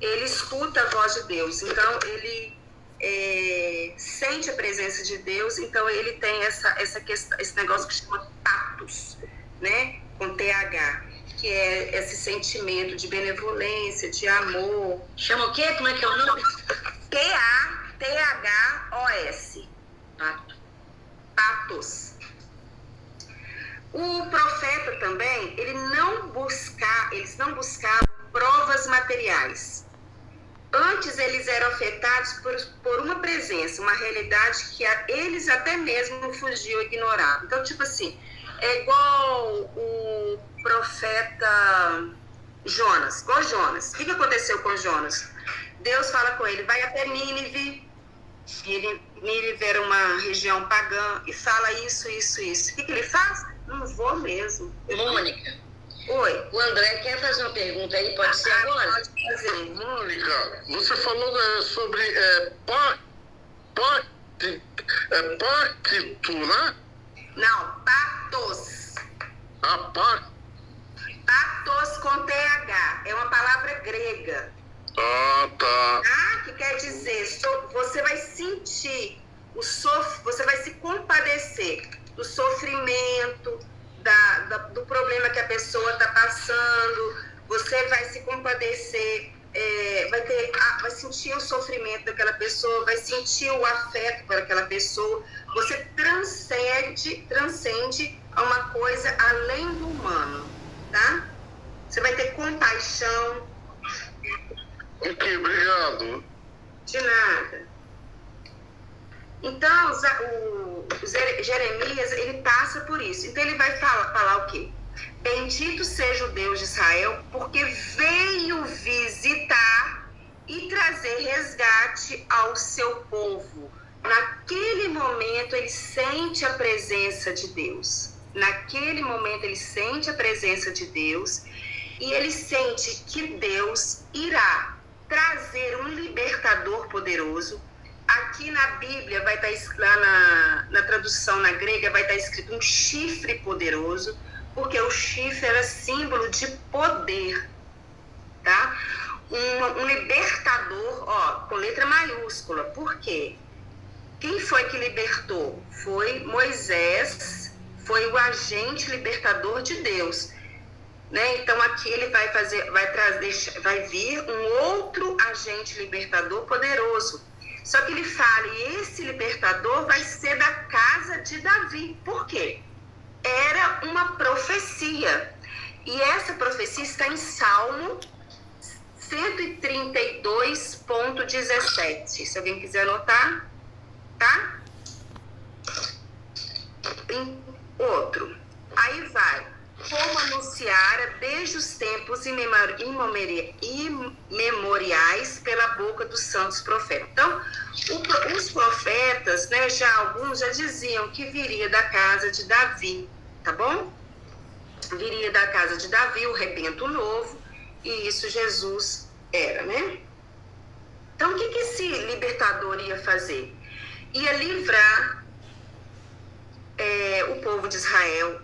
Ele escuta a voz de Deus, então ele é, sente a presença de Deus, então ele tem essa, essa questão, esse negócio que chama patos, né? Com TH, que é esse sentimento de benevolência, de amor. Chama o quê? Como é que é o nome? T-A-T-H-O-S. Pato. Patos. O profeta também, ele não buscar, eles não buscavam provas materiais Antes eles eram afetados por, por uma presença, uma realidade que a, eles até mesmo fugiam ignorar. Então, tipo assim, é igual o profeta Jonas, igual Jonas. O que, que aconteceu com Jonas? Deus fala com ele, vai até Nínive, Nínive era uma região pagã, e fala isso, isso, isso. O que, que ele faz? Não vou mesmo. Mônica. Oi. O André quer fazer uma pergunta aí, pode ser ah, agora? Pode fazer. Mônica, você falou é, sobre é, pacto, pacto, é, pacto, né? Não, pactos. Ah, pacto. Pactos com TH. É uma palavra grega. Ah, tá. Ah, que quer dizer, você vai sentir o sof... você vai se compadecer do sofrimento, da, da, do problema que a pessoa está passando, você vai se compadecer, é, vai, ter, vai sentir o sofrimento daquela pessoa, vai sentir o afeto por aquela pessoa, você transcende, transcende a uma coisa além do humano, tá? Você vai ter compaixão. Ok, obrigado. De nada. Então, o, Jeremias, ele passa por isso. Então, ele vai falar, falar o quê? Bendito seja o Deus de Israel, porque veio visitar e trazer resgate ao seu povo. Naquele momento, ele sente a presença de Deus. Naquele momento, ele sente a presença de Deus e ele sente que Deus irá trazer um libertador poderoso Aqui na Bíblia vai estar tá lá na, na tradução na grega vai estar tá escrito um chifre poderoso, porque o chifre era símbolo de poder, tá? Um, um libertador, ó, com letra maiúscula. Por quê? Quem foi que libertou? Foi Moisés, foi o agente libertador de Deus. Né? Então aqui ele vai fazer, vai trazer, vai vir um outro agente libertador poderoso, só que ele fala, e esse libertador vai ser da casa de Davi. Por quê? Era uma profecia. E essa profecia está em Salmo 132.17. Se alguém quiser anotar, tá? Outro. Aí vai. Como anunciara desde os tempos imemoriais pela boca dos santos profetas. Então, os profetas, né, já alguns já diziam que viria da casa de Davi, tá bom? Viria da casa de Davi o rebento novo, e isso Jesus era, né? Então, o que, que esse libertador ia fazer? Ia livrar é, o povo de Israel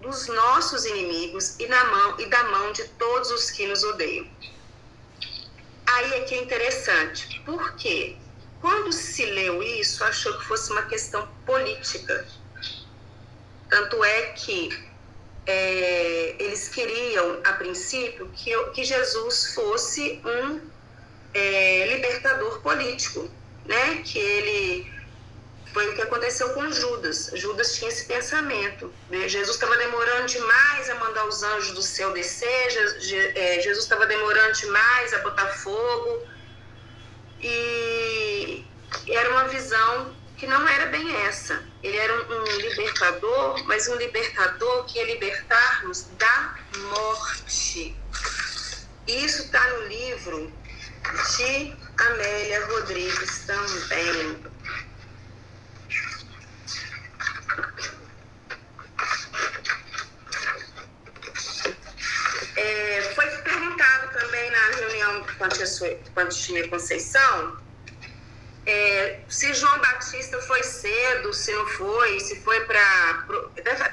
dos nossos inimigos e, na mão, e da mão de todos os que nos odeiam. Aí é que é interessante, porque quando se leu isso, achou que fosse uma questão política. Tanto é que é, eles queriam, a princípio, que, que Jesus fosse um é, libertador político, né? Que ele foi o que aconteceu com Judas. Judas tinha esse pensamento. Né? Jesus estava demorando demais a mandar os anjos do céu descer. É, Jesus estava demorando demais a botar fogo. E era uma visão que não era bem essa. Ele era um, um libertador, mas um libertador que ia libertar-nos da morte. Isso está no livro de Amélia Rodrigues também. É, foi perguntado também na reunião com a tia Conceição é, se João Batista foi cedo, se não foi, se foi para.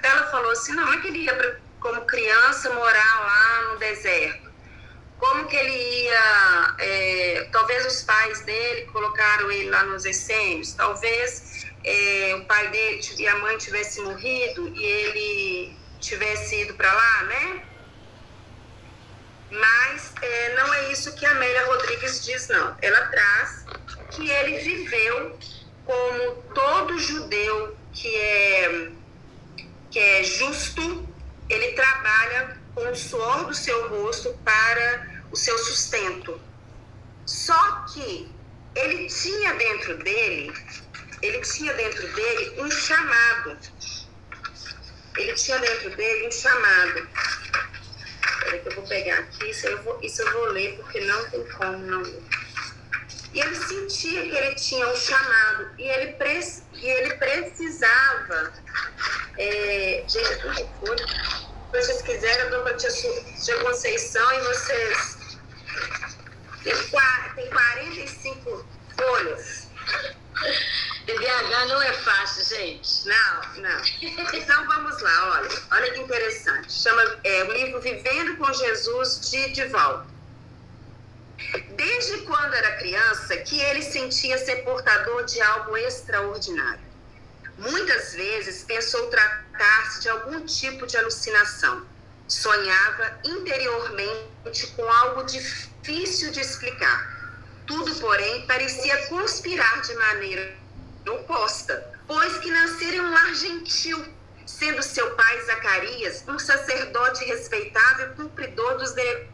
Ela falou assim: não, é que ele ia pra, como criança morar lá no deserto. Como que ele ia. É, talvez os pais dele colocaram ele lá nos essênios, talvez é, o pai dele e a mãe tivessem morrido e ele tivesse ido para lá, né? Mas é, não é isso que a Amélia Rodrigues diz, não. Ela traz que ele viveu como todo judeu que é, que é justo, ele trabalha com o suor do seu rosto para o seu sustento. Só que ele tinha dentro dele, ele tinha dentro dele um chamado. Ele tinha dentro dele um chamado. Peraí que eu vou pegar aqui, isso eu vou, isso eu vou ler, porque não tem como não ler. E ele sentia que ele tinha um chamado e ele, pre e ele precisava. É, gente? Se vocês quiserem, eu dou para tia Conceição e vocês. Tem, tem 45 folhas. DBH não é fácil, gente. Não, não. Então vamos lá, olha. Olha que interessante. Chama é, o livro Vivendo com Jesus de Divaldo desde quando era criança que ele sentia ser portador de algo extraordinário. Muitas vezes pensou tratar-se de algum tipo de alucinação. Sonhava interiormente com algo difícil de explicar. Tudo, porém, parecia conspirar de maneira oposta, pois que nascera em um lar gentil, sendo seu pai Zacarias um sacerdote respeitável e cumpridor dos deveres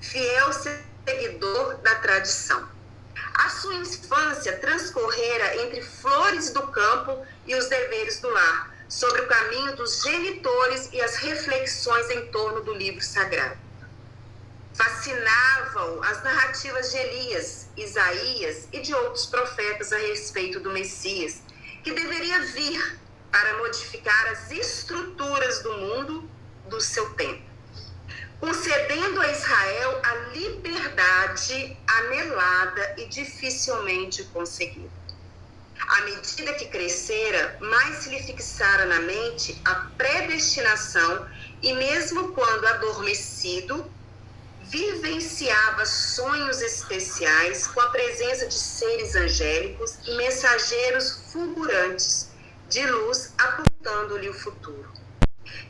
fiel seguidor da tradição. A sua infância transcorrera entre flores do campo e os deveres do lar, sobre o caminho dos genitores e as reflexões em torno do livro sagrado. Fascinavam as narrativas de Elias, Isaías e de outros profetas a respeito do Messias, que deveria vir para modificar as estruturas do mundo do seu tempo concedendo a Israel a liberdade anelada e dificilmente conseguida. À medida que crescera, mais se lhe fixara na mente a predestinação e, mesmo quando adormecido, vivenciava sonhos especiais com a presença de seres angélicos e mensageiros fulgurantes de luz apontando-lhe o futuro.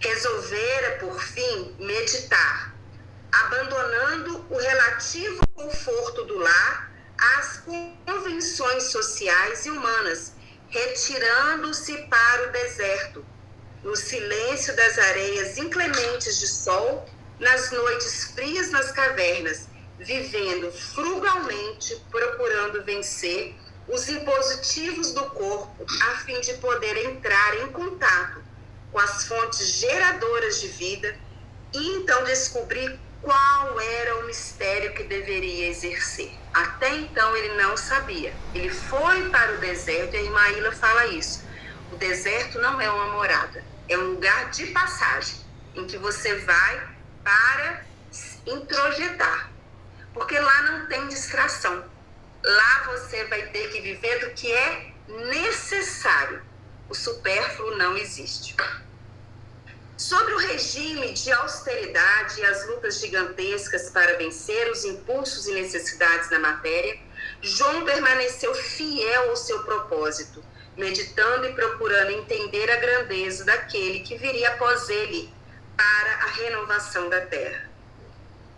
Resolvera, por fim, meditar, abandonando o relativo conforto do lar às convenções sociais e humanas, retirando-se para o deserto, no silêncio das areias inclementes de sol, nas noites frias nas cavernas, vivendo frugalmente, procurando vencer os impositivos do corpo, a fim de poder entrar em contato com as fontes geradoras de vida e então descobrir qual era o mistério que deveria exercer. Até então ele não sabia. Ele foi para o deserto e a Imaíla fala isso. O deserto não é uma morada, é um lugar de passagem em que você vai para introjetar. Porque lá não tem distração. Lá você vai ter que viver do que é necessário. O supérfluo não existe. Sobre o regime de austeridade e as lutas gigantescas para vencer os impulsos e necessidades da matéria, João permaneceu fiel ao seu propósito, meditando e procurando entender a grandeza daquele que viria após ele para a renovação da terra.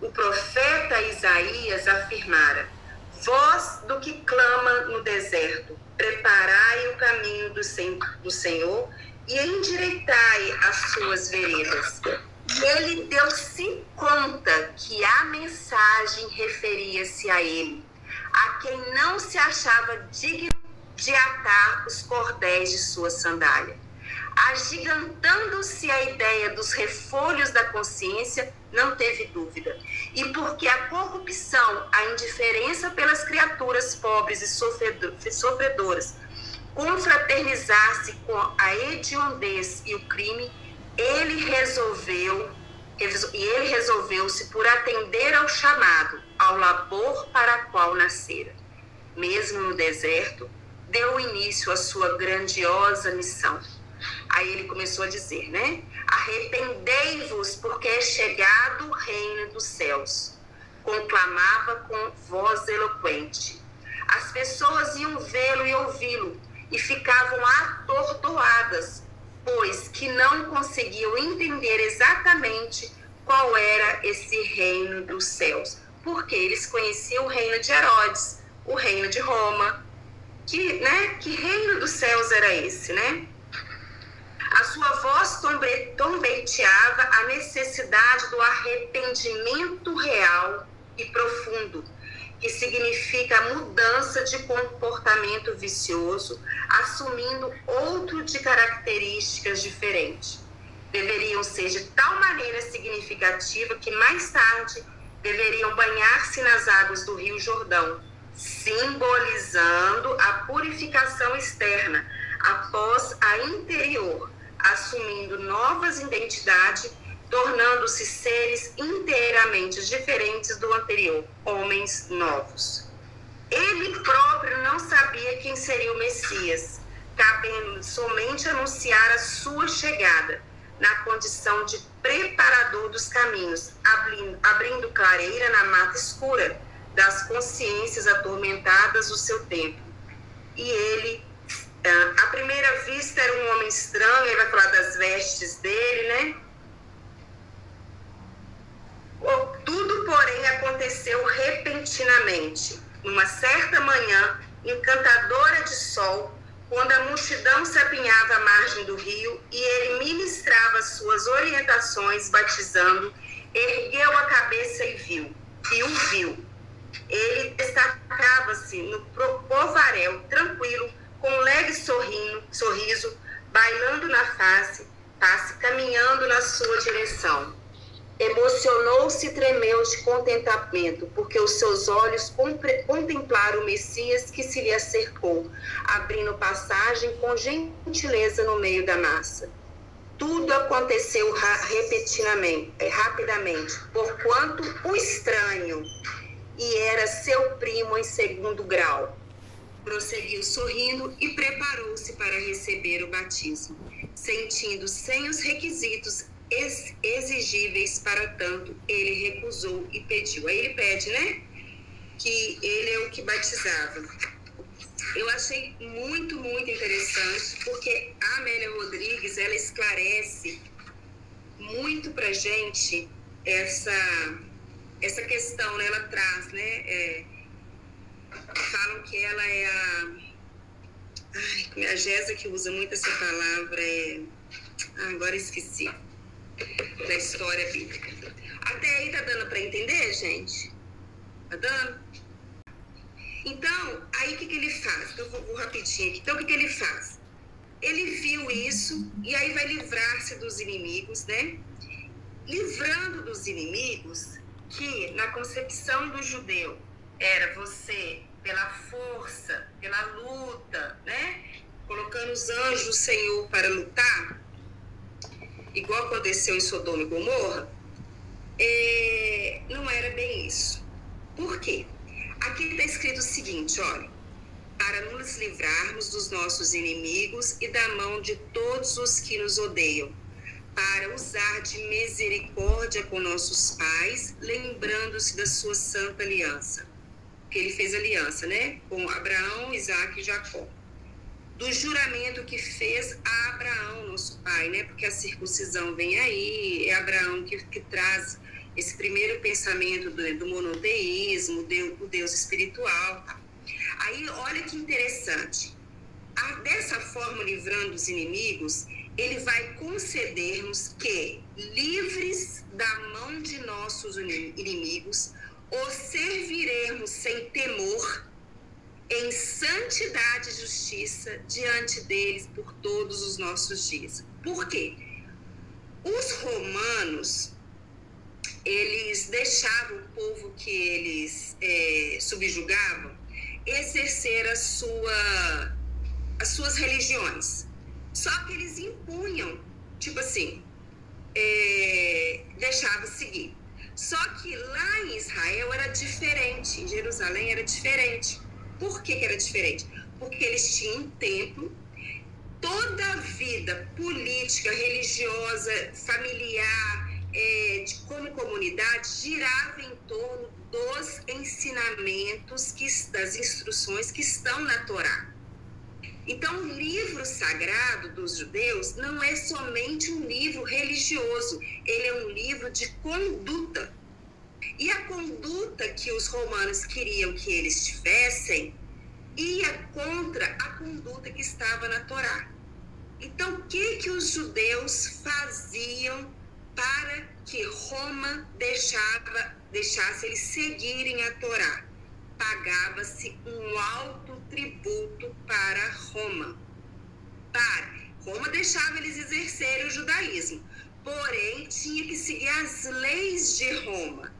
O profeta Isaías afirmara: Voz do que clama no deserto, preparai o caminho do Senhor e endireitai as suas veredas. Ele deu-se conta que a mensagem referia-se a ele, a quem não se achava digno de atar os cordéis de sua sandália. Agigantando-se a ideia dos refolhos da consciência, não teve dúvida. E porque a corrupção, a indiferença pelas criaturas pobres e sofredoras, confraternizar-se com a hediondez e o crime, ele resolveu e ele resolveu-se por atender ao chamado, ao labor para o qual nascera. Mesmo no deserto, deu início à sua grandiosa missão. Aí ele começou a dizer, né? Arrependei-vos, porque é chegado o reino dos céus. Conclamava com voz eloquente. As pessoas iam vê-lo e ouvi-lo, e ficavam atordoadas, pois que não conseguiam entender exatamente qual era esse reino dos céus, porque eles conheciam o reino de Herodes, o reino de Roma, que, né, que reino dos céus era esse, né? A sua voz tombeteava a necessidade do arrependimento real e profundo que significa a mudança de comportamento vicioso, assumindo outro de características diferentes. Deveriam ser de tal maneira significativa que mais tarde deveriam banhar-se nas águas do Rio Jordão, simbolizando a purificação externa após a interior, assumindo novas identidades tornando-se seres inteiramente diferentes do anterior, homens novos. Ele próprio não sabia quem seria o Messias, cabendo somente anunciar a sua chegada, na condição de preparador dos caminhos, abrindo, abrindo clareira na mata escura das consciências atormentadas do seu tempo. E ele, à primeira vista, era um homem estranho, ele vai falar das vestes dele, né? Tudo, porém, aconteceu repentinamente. Numa certa manhã, encantadora de sol, quando a multidão se apinhava à margem do rio e ele ministrava suas orientações, batizando, ergueu a cabeça e viu, e o viu. Ele destacava-se no povaréu, tranquilo, com leve sorrindo, sorriso, bailando na face, face, caminhando na sua direção. Emocionou-se e tremeu de contentamento, porque os seus olhos contemplaram o Messias que se lhe acercou, abrindo passagem com gentileza no meio da massa. Tudo aconteceu eh, rapidamente, porquanto o estranho, e era seu primo em segundo grau, prosseguiu sorrindo e preparou-se para receber o batismo, sentindo sem os requisitos exigíveis para tanto, ele recusou e pediu. Aí ele pede, né? Que ele é o que batizava. Eu achei muito, muito interessante, porque a Amélia Rodrigues, ela esclarece muito pra gente essa, essa questão, né? Ela traz, né? É, falam que ela é a... Ai, a Jéssica que usa muito essa palavra, é Ah, agora esqueci da história bíblica. Até aí tá dando para entender, gente? Tá dando? Então, aí o que, que ele faz? Então, vou, vou rapidinho aqui. Então, o que, que ele faz? Ele viu isso e aí vai livrar-se dos inimigos, né? Livrando dos inimigos, que na concepção do judeu era você pela força, pela luta, né? Colocando os anjos do Senhor para lutar, igual aconteceu em Sodoma e Gomorra, é, não era bem isso. Por quê? Aqui está escrito o seguinte, olha, para nos livrarmos dos nossos inimigos e da mão de todos os que nos odeiam, para usar de misericórdia com nossos pais, lembrando-se da sua santa aliança. Que ele fez aliança, né? Com Abraão, Isaac e Jacó. Do juramento que fez a Abraão, nosso pai, né? Porque a circuncisão vem aí, é Abraão que, que traz esse primeiro pensamento do, do monoteísmo, do, Deus espiritual. Tá? Aí, olha que interessante. A, dessa forma, livrando os inimigos, ele vai conceder-nos que, livres da mão de nossos inimigos, o serviremos sem temor, em santidade e justiça diante deles por todos os nossos dias. Por quê? Os romanos, eles deixavam o povo que eles é, subjugavam exercer a sua, as suas religiões. Só que eles impunham, tipo assim, é, deixava seguir. Só que lá em Israel era diferente, em Jerusalém era diferente. Por que, que era diferente? Porque eles tinham um templo, toda a vida política, religiosa, familiar, é, de, como comunidade girava em torno dos ensinamentos, que, das instruções que estão na Torá. Então, o livro sagrado dos judeus não é somente um livro religioso, ele é um livro de conduta. E a conduta que os romanos queriam que eles tivessem ia contra a conduta que estava na Torá. Então, o que, que os judeus faziam para que Roma deixava, deixasse eles seguirem a Torá. Pagava-se um alto tributo para Roma. Para. Roma deixava eles exercerem o judaísmo, porém tinha que seguir as leis de Roma.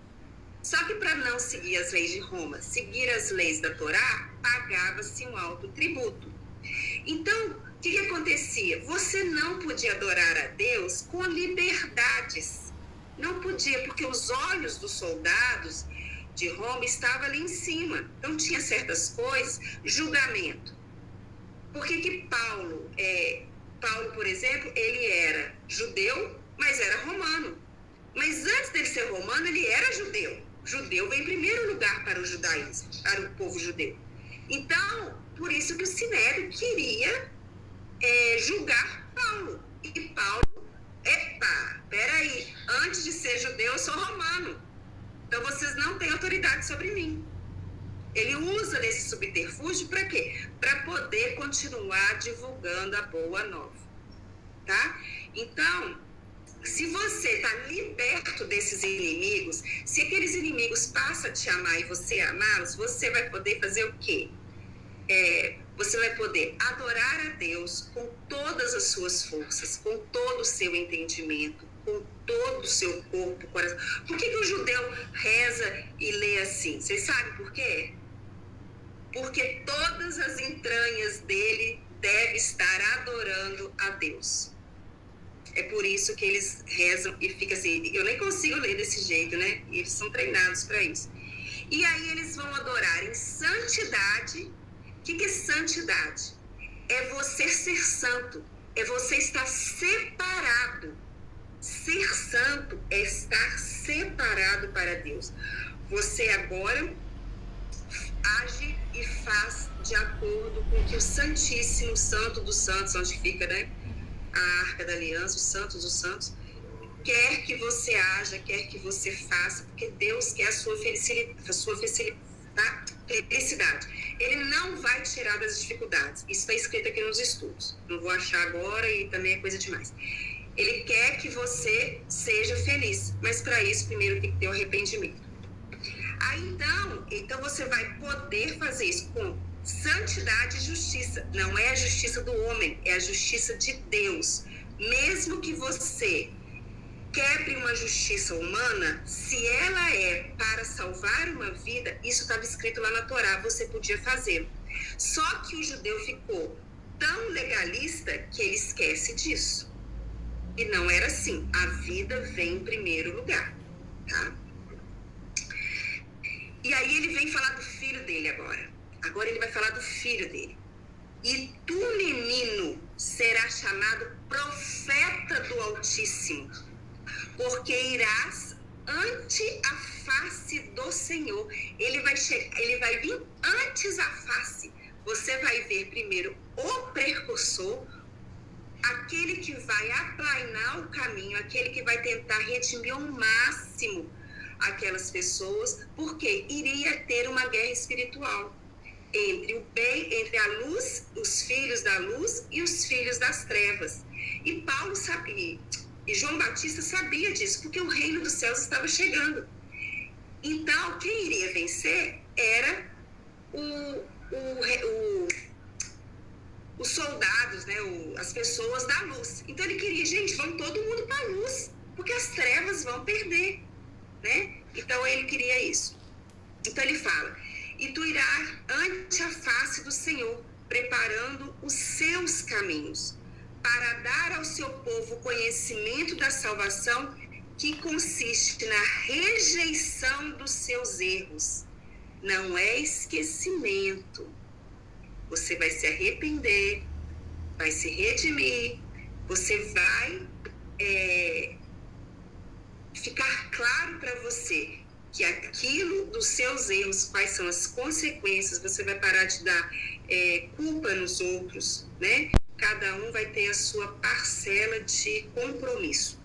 Só que para não seguir as leis de Roma, seguir as leis da Torá, pagava-se um alto tributo. Então, o que, que acontecia? Você não podia adorar a Deus com liberdades. Não podia, porque os olhos dos soldados de Roma estavam ali em cima. Então tinha certas coisas, julgamento. Por que, que Paulo, é, Paulo, por exemplo, ele era judeu, mas era romano. Mas antes dele ser romano, ele era judeu. Judeu vem em primeiro lugar para o judaísmo, para o povo judeu. Então, por isso que o Sinédrio queria é, julgar Paulo. E Paulo, epa, peraí, antes de ser judeu, eu sou romano. Então vocês não têm autoridade sobre mim. Ele usa desse subterfúgio para quê? Para poder continuar divulgando a boa nova. Tá? Então, se você está liberto desses inimigos, se aqueles inimigos passam a te amar e você amá-los, você vai poder fazer o quê? É, você vai poder adorar a Deus com todas as suas forças, com todo o seu entendimento, com todo o seu corpo, coração. Por que, que o judeu reza e lê assim? Vocês sabem por quê? Porque todas as entranhas dele devem estar adorando a Deus. É por isso que eles rezam e fica assim. Eu nem consigo ler desse jeito, né? Eles são treinados para isso. E aí eles vão adorar em santidade que, que é santidade? É você ser santo, é você estar separado. Ser santo é estar separado para Deus. Você agora age e faz de acordo com que o Santíssimo Santo dos Santos, onde fica né, a Arca da Aliança, os Santos dos Santos, quer que você haja, quer que você faça, porque Deus quer a sua felicidade, a sua felicidade ele não vai tirar das dificuldades. Isso está escrito aqui nos estudos. Não vou achar agora e também é coisa demais. Ele quer que você seja feliz, mas para isso primeiro tem que ter o arrependimento. Aí então, então você vai poder fazer isso com santidade e justiça. Não é a justiça do homem, é a justiça de Deus. Mesmo que você quebre uma justiça humana, se ela é para salvar uma vida, isso estava escrito lá na Torá, você podia fazer. Só que o judeu ficou tão legalista que ele esquece disso. E não era assim. A vida vem em primeiro lugar, tá? E aí ele vem falar do filho dele agora. Agora ele vai falar do filho dele. E tu, menino, será chamado profeta do Altíssimo, porque irás ante a face do Senhor. Ele vai ele vai vir antes a face. Você vai ver primeiro o precursor, aquele que vai aplainar o caminho, aquele que vai tentar redimir ao máximo aquelas pessoas, porque iria ter uma guerra espiritual entre o bem, entre a luz, os filhos da luz e os filhos das trevas. E Paulo sabia, e João Batista sabia disso, porque o reino dos céus estava chegando. Então, quem iria vencer era o, o, o os soldados, né, o, as pessoas da luz. Então ele queria, gente, vamos todo mundo para a luz, porque as trevas vão perder, né? Então ele queria isso. Então ele fala: "E tu irás ante a face do Senhor, preparando os seus caminhos, para dar ao seu povo conhecimento da salvação que consiste na rejeição dos seus erros. Não é esquecimento, você vai se arrepender, vai se redimir, você vai é, ficar claro para você que aquilo dos seus erros, quais são as consequências, você vai parar de dar é, culpa nos outros, né? Cada um vai ter a sua parcela de compromisso.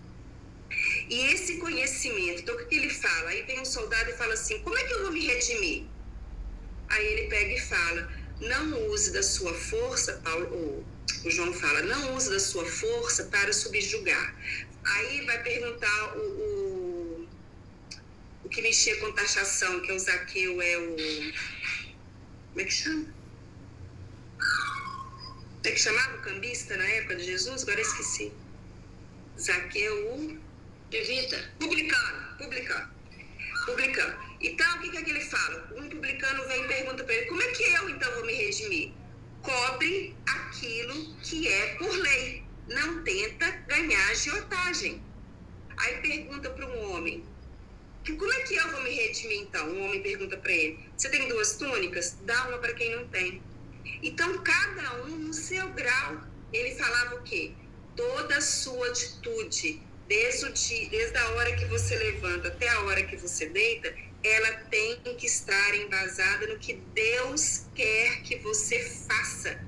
E esse conhecimento, então o que ele fala? Aí vem um soldado e fala assim: como é que eu vou me redimir? Aí ele pega e fala: não use da sua força, Paulo, o João fala, não use da sua força para subjugar. Aí vai perguntar o, o, o que mexia com taxação, que é o Zaqueu, é o. Como é que chama? Como é que chamava o cambista na época de Jesus? Agora esqueci. Zaqueu. Levita. Publicano, publicano. Publicano. Então, o que, que é que ele fala? Um publicano vem e pergunta para ele: como é que eu então vou me redimir? Cobre aquilo que é por lei. Não tenta ganhar agiotagem. Aí pergunta para um homem: como é que eu vou me redimir então? Um homem pergunta para ele: você tem duas túnicas? Dá uma para quem não tem. Então, cada um no seu grau. Ele falava o quê? Toda a sua atitude, desde, o dia, desde a hora que você levanta até a hora que você deita, ela tem que estar embasada no que Deus quer que você faça,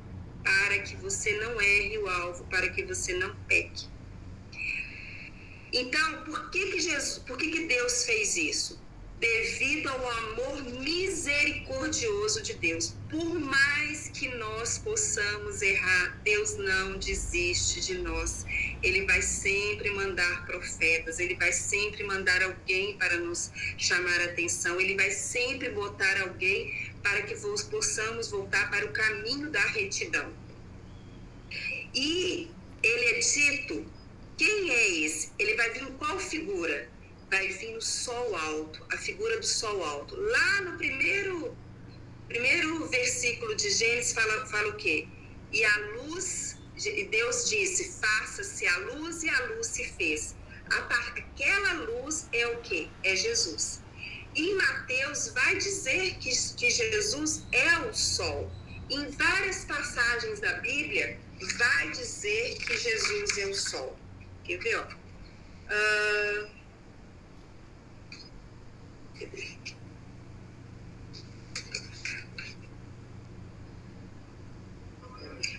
para que você não erre o alvo, para que você não peque. Então, por que que Jesus, por que que Deus fez isso? Devido ao amor misericordioso de Deus. Por mais que nós possamos errar, Deus não desiste de nós. Ele vai sempre mandar profetas, ele vai sempre mandar alguém para nos chamar a atenção, ele vai sempre botar alguém para que possamos voltar para o caminho da retidão. E ele é dito, quem é esse? Ele vai vir em qual figura? Vai vir sol alto, a figura do sol alto. Lá no primeiro, primeiro versículo de Gênesis fala, fala o quê? E a luz, Deus disse, faça-se a luz e a luz se fez. Aquela luz é o quê? É Jesus. E Mateus vai dizer que, que Jesus é o sol. Em várias passagens da Bíblia, vai dizer que Jesus é o sol. Quer ver? Ó? Uh,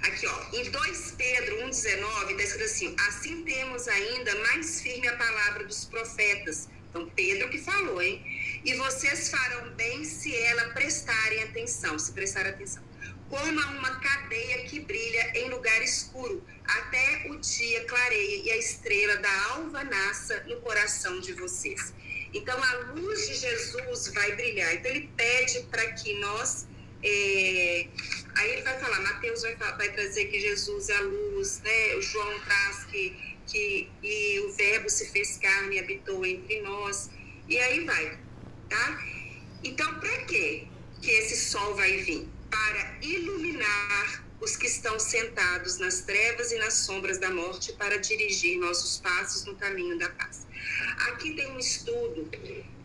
Aqui, ó, em 2 Pedro 1,19 está escrito assim: assim temos ainda mais firme a palavra dos profetas. Então, Pedro que falou, hein? E vocês farão bem se ela prestarem atenção, se prestar atenção. Como a uma cadeia que brilha em lugar escuro, até o dia clareie e a estrela da alva nasça no coração de vocês. Então, a luz de Jesus vai brilhar. Então, ele pede para que nós. É... Aí ele vai falar, Mateus vai, vai trazer que Jesus é a luz, né? O João traz que, que e o Verbo se fez carne e habitou entre nós. E aí vai, tá? Então, para quê que esse sol vai vir? Para iluminar os que estão sentados nas trevas e nas sombras da morte para dirigir nossos passos no caminho da paz. Aqui tem um estudo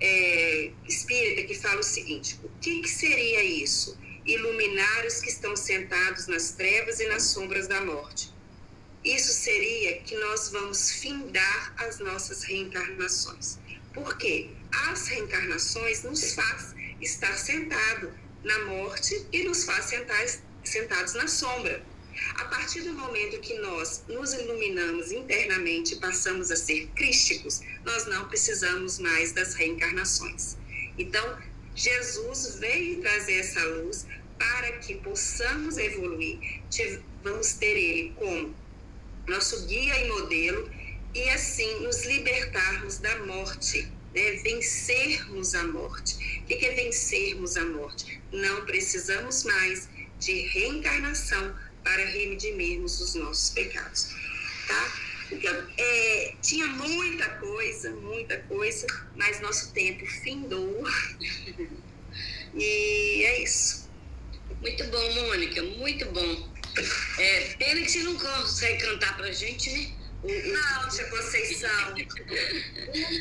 é, espírita que fala o seguinte: o que, que seria isso? Iluminar os que estão sentados nas trevas e nas sombras da morte. Isso seria que nós vamos findar as nossas reencarnações. Por quê? As reencarnações nos faz estar sentado na morte e nos faz sentar, sentados na sombra. A partir do momento que nós nos iluminamos internamente passamos a ser crísticos, nós não precisamos mais das reencarnações. Então, Jesus veio trazer essa luz para que possamos evoluir. Vamos ter Ele como nosso guia e modelo e assim nos libertarmos da morte, né? vencermos a morte. O que é vencermos a morte? Não precisamos mais de reencarnação para redimirmos os nossos pecados, tá? Então, é, tinha muita coisa, muita coisa, mas nosso tempo findou. e é isso. Muito bom, Mônica, muito bom. É, pena que você não consegue cantar pra gente, né? O, o... Não, tia Conceição.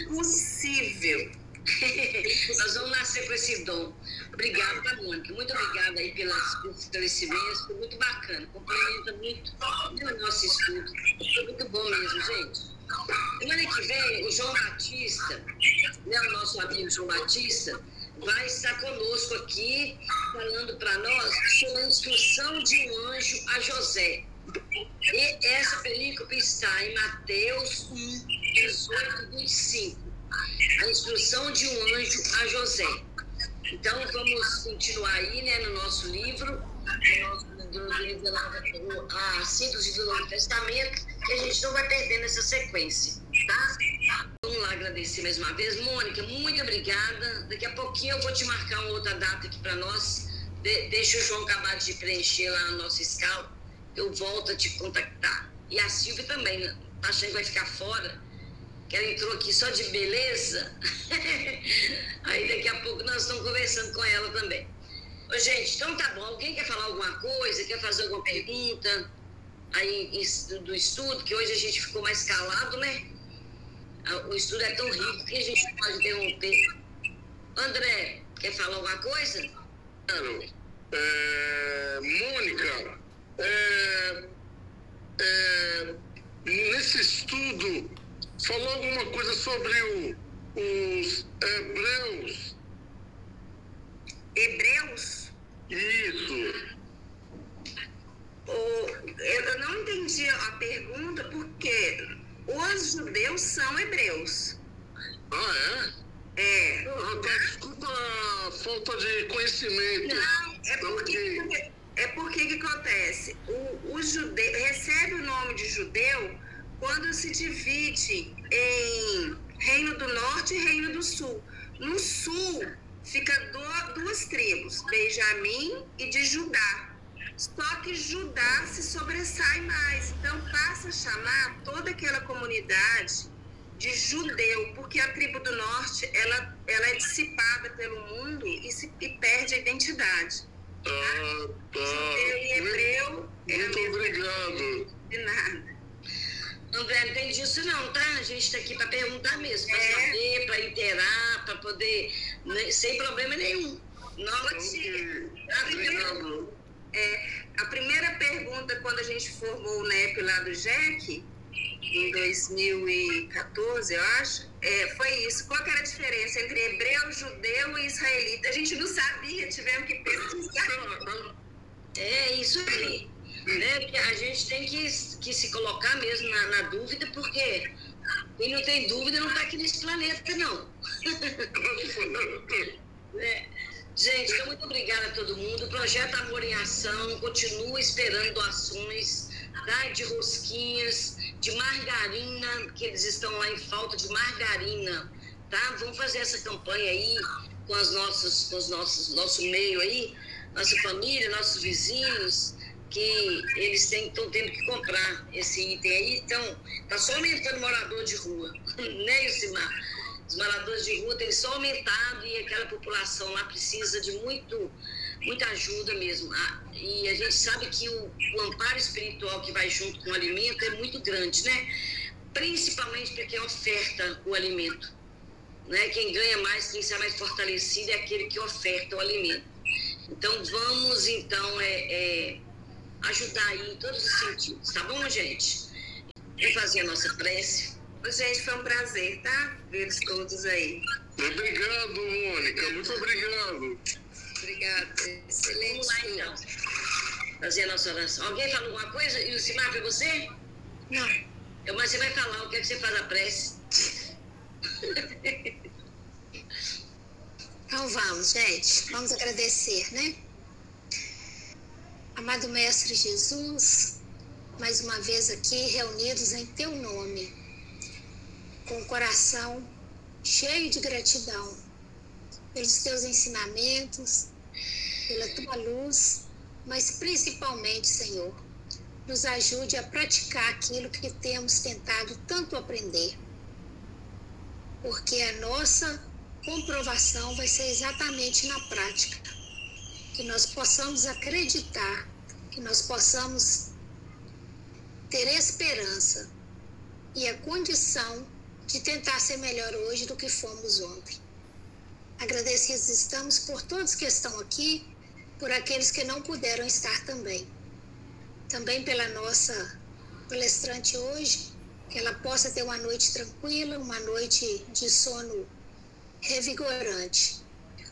Impossível. Nós vamos nascer com esse dom. Obrigada, Mônica. Muito obrigada aí pelos esclarecimentos. Foi muito bacana. Complementa muito o nosso estudo. Foi muito bom mesmo, gente. Semana que vem, o João Batista, né, o nosso amigo João Batista, vai estar conosco aqui, falando para nós sobre a instrução de um anjo a José. E essa película está em Mateus 1, 18 25 a instrução de um anjo a José. Então, vamos continuar aí né, no nosso livro, no a do Novo Testamento, que a gente não vai perdendo essa sequência, tá? Vamos lá agradecer mais uma vez. Mônica, muito obrigada. Daqui a pouquinho eu vou te marcar uma outra data aqui para nós. De, deixa o João acabar de preencher lá a nossa escala. Eu volto a te contactar. E a Silvia também, tá achando que vai ficar fora que ela entrou aqui só de beleza. Aí daqui a pouco nós estamos conversando com ela também. Ô, gente, então tá bom. Alguém quer falar alguma coisa? Quer fazer alguma pergunta? Aí do estudo, que hoje a gente ficou mais calado, né? Ah, o estudo é tão rico que a gente pode interromper. André, quer falar alguma coisa? Quero. É, Mônica, é, é, nesse estudo falou alguma coisa sobre o, os hebreus. Hebreus? Isso. O, eu não entendi a pergunta porque os judeus são hebreus. Ah, é? É. Ah, tá, desculpa a falta de conhecimento. Não, é porque, okay. é porque que acontece? O, o judeu recebe o nome de judeu quando se divide em Reino do Norte e Reino do Sul. No Sul fica do, duas tribos, Benjamim e de Judá. Só que Judá se sobressai mais, então passa a chamar toda aquela comunidade de judeu, porque a tribo do norte ela, ela é dissipada pelo mundo e, se, e perde a identidade. Ah, tá. Judeu e hebreu. Muito, é muito obrigado. De nada. André, não tem disso não, tá? A gente está aqui para perguntar mesmo, para é. saber, para interar, para poder, né, sem problema nenhum. Nossa, a primeira, é, a primeira pergunta, quando a gente formou o NEP lá do JEC, em 2014, eu acho, é, foi isso. Qual era a diferença entre hebreu, judeu e israelita? A gente não sabia, tivemos que pesquisar. É isso aí né? A gente tem que, que se colocar mesmo na, na dúvida, porque quem não tem dúvida não está aqui nesse planeta, não. é. Gente, então, muito obrigada a todo mundo. O projeto Amor em Ação continua esperando doações tá? de rosquinhas, de margarina, que eles estão lá em falta de margarina, tá? Vamos fazer essa campanha aí com os nossos, com os nossos, nosso meio aí, nossa família, nossos vizinhos, que eles estão tendo que comprar esse item aí. Então, está só aumentando morador de rua, né, Yusimar? Os moradores de rua têm só aumentado e aquela população lá precisa de muito, muita ajuda mesmo. Ah, e a gente sabe que o, o amparo espiritual que vai junto com o alimento é muito grande, né? Principalmente para quem oferta o alimento. Né? Quem ganha mais, quem sai mais fortalecido é aquele que oferta o alimento. Então vamos então é, é ajudar aí em todos os sentidos, tá bom, gente? Vamos fazer a nossa prece. Gente, foi um prazer, tá? Ver todos aí. Obrigado, Mônica. Muito obrigado. Obrigada. Excelente. Vamos lá, então. Fazer a nossa oração. Alguém fala alguma coisa? E o Simar, foi você? Não. Mas você vai falar o que é que você faz a prece. Então vamos, gente. Vamos agradecer, né? Amado Mestre Jesus, mais uma vez aqui reunidos em Teu nome, com o coração cheio de gratidão pelos Teus ensinamentos, pela Tua luz, mas principalmente, Senhor, nos ajude a praticar aquilo que temos tentado tanto aprender. Porque a nossa comprovação vai ser exatamente na prática que nós possamos acreditar, que nós possamos ter esperança e a condição de tentar ser melhor hoje do que fomos ontem. Agradecidos estamos por todos que estão aqui, por aqueles que não puderam estar também. Também pela nossa palestrante hoje, que ela possa ter uma noite tranquila, uma noite de sono revigorante.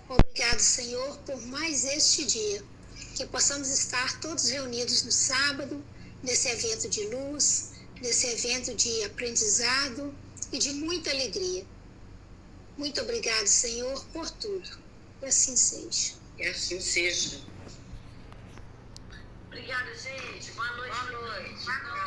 Obrigado, Senhor, por mais este dia, que possamos estar todos reunidos no sábado, nesse evento de luz, nesse evento de aprendizado e de muita alegria. Muito obrigado, Senhor, por tudo. E assim seja. E assim seja. Obrigada, gente. Boa noite. Boa noite. Boa noite.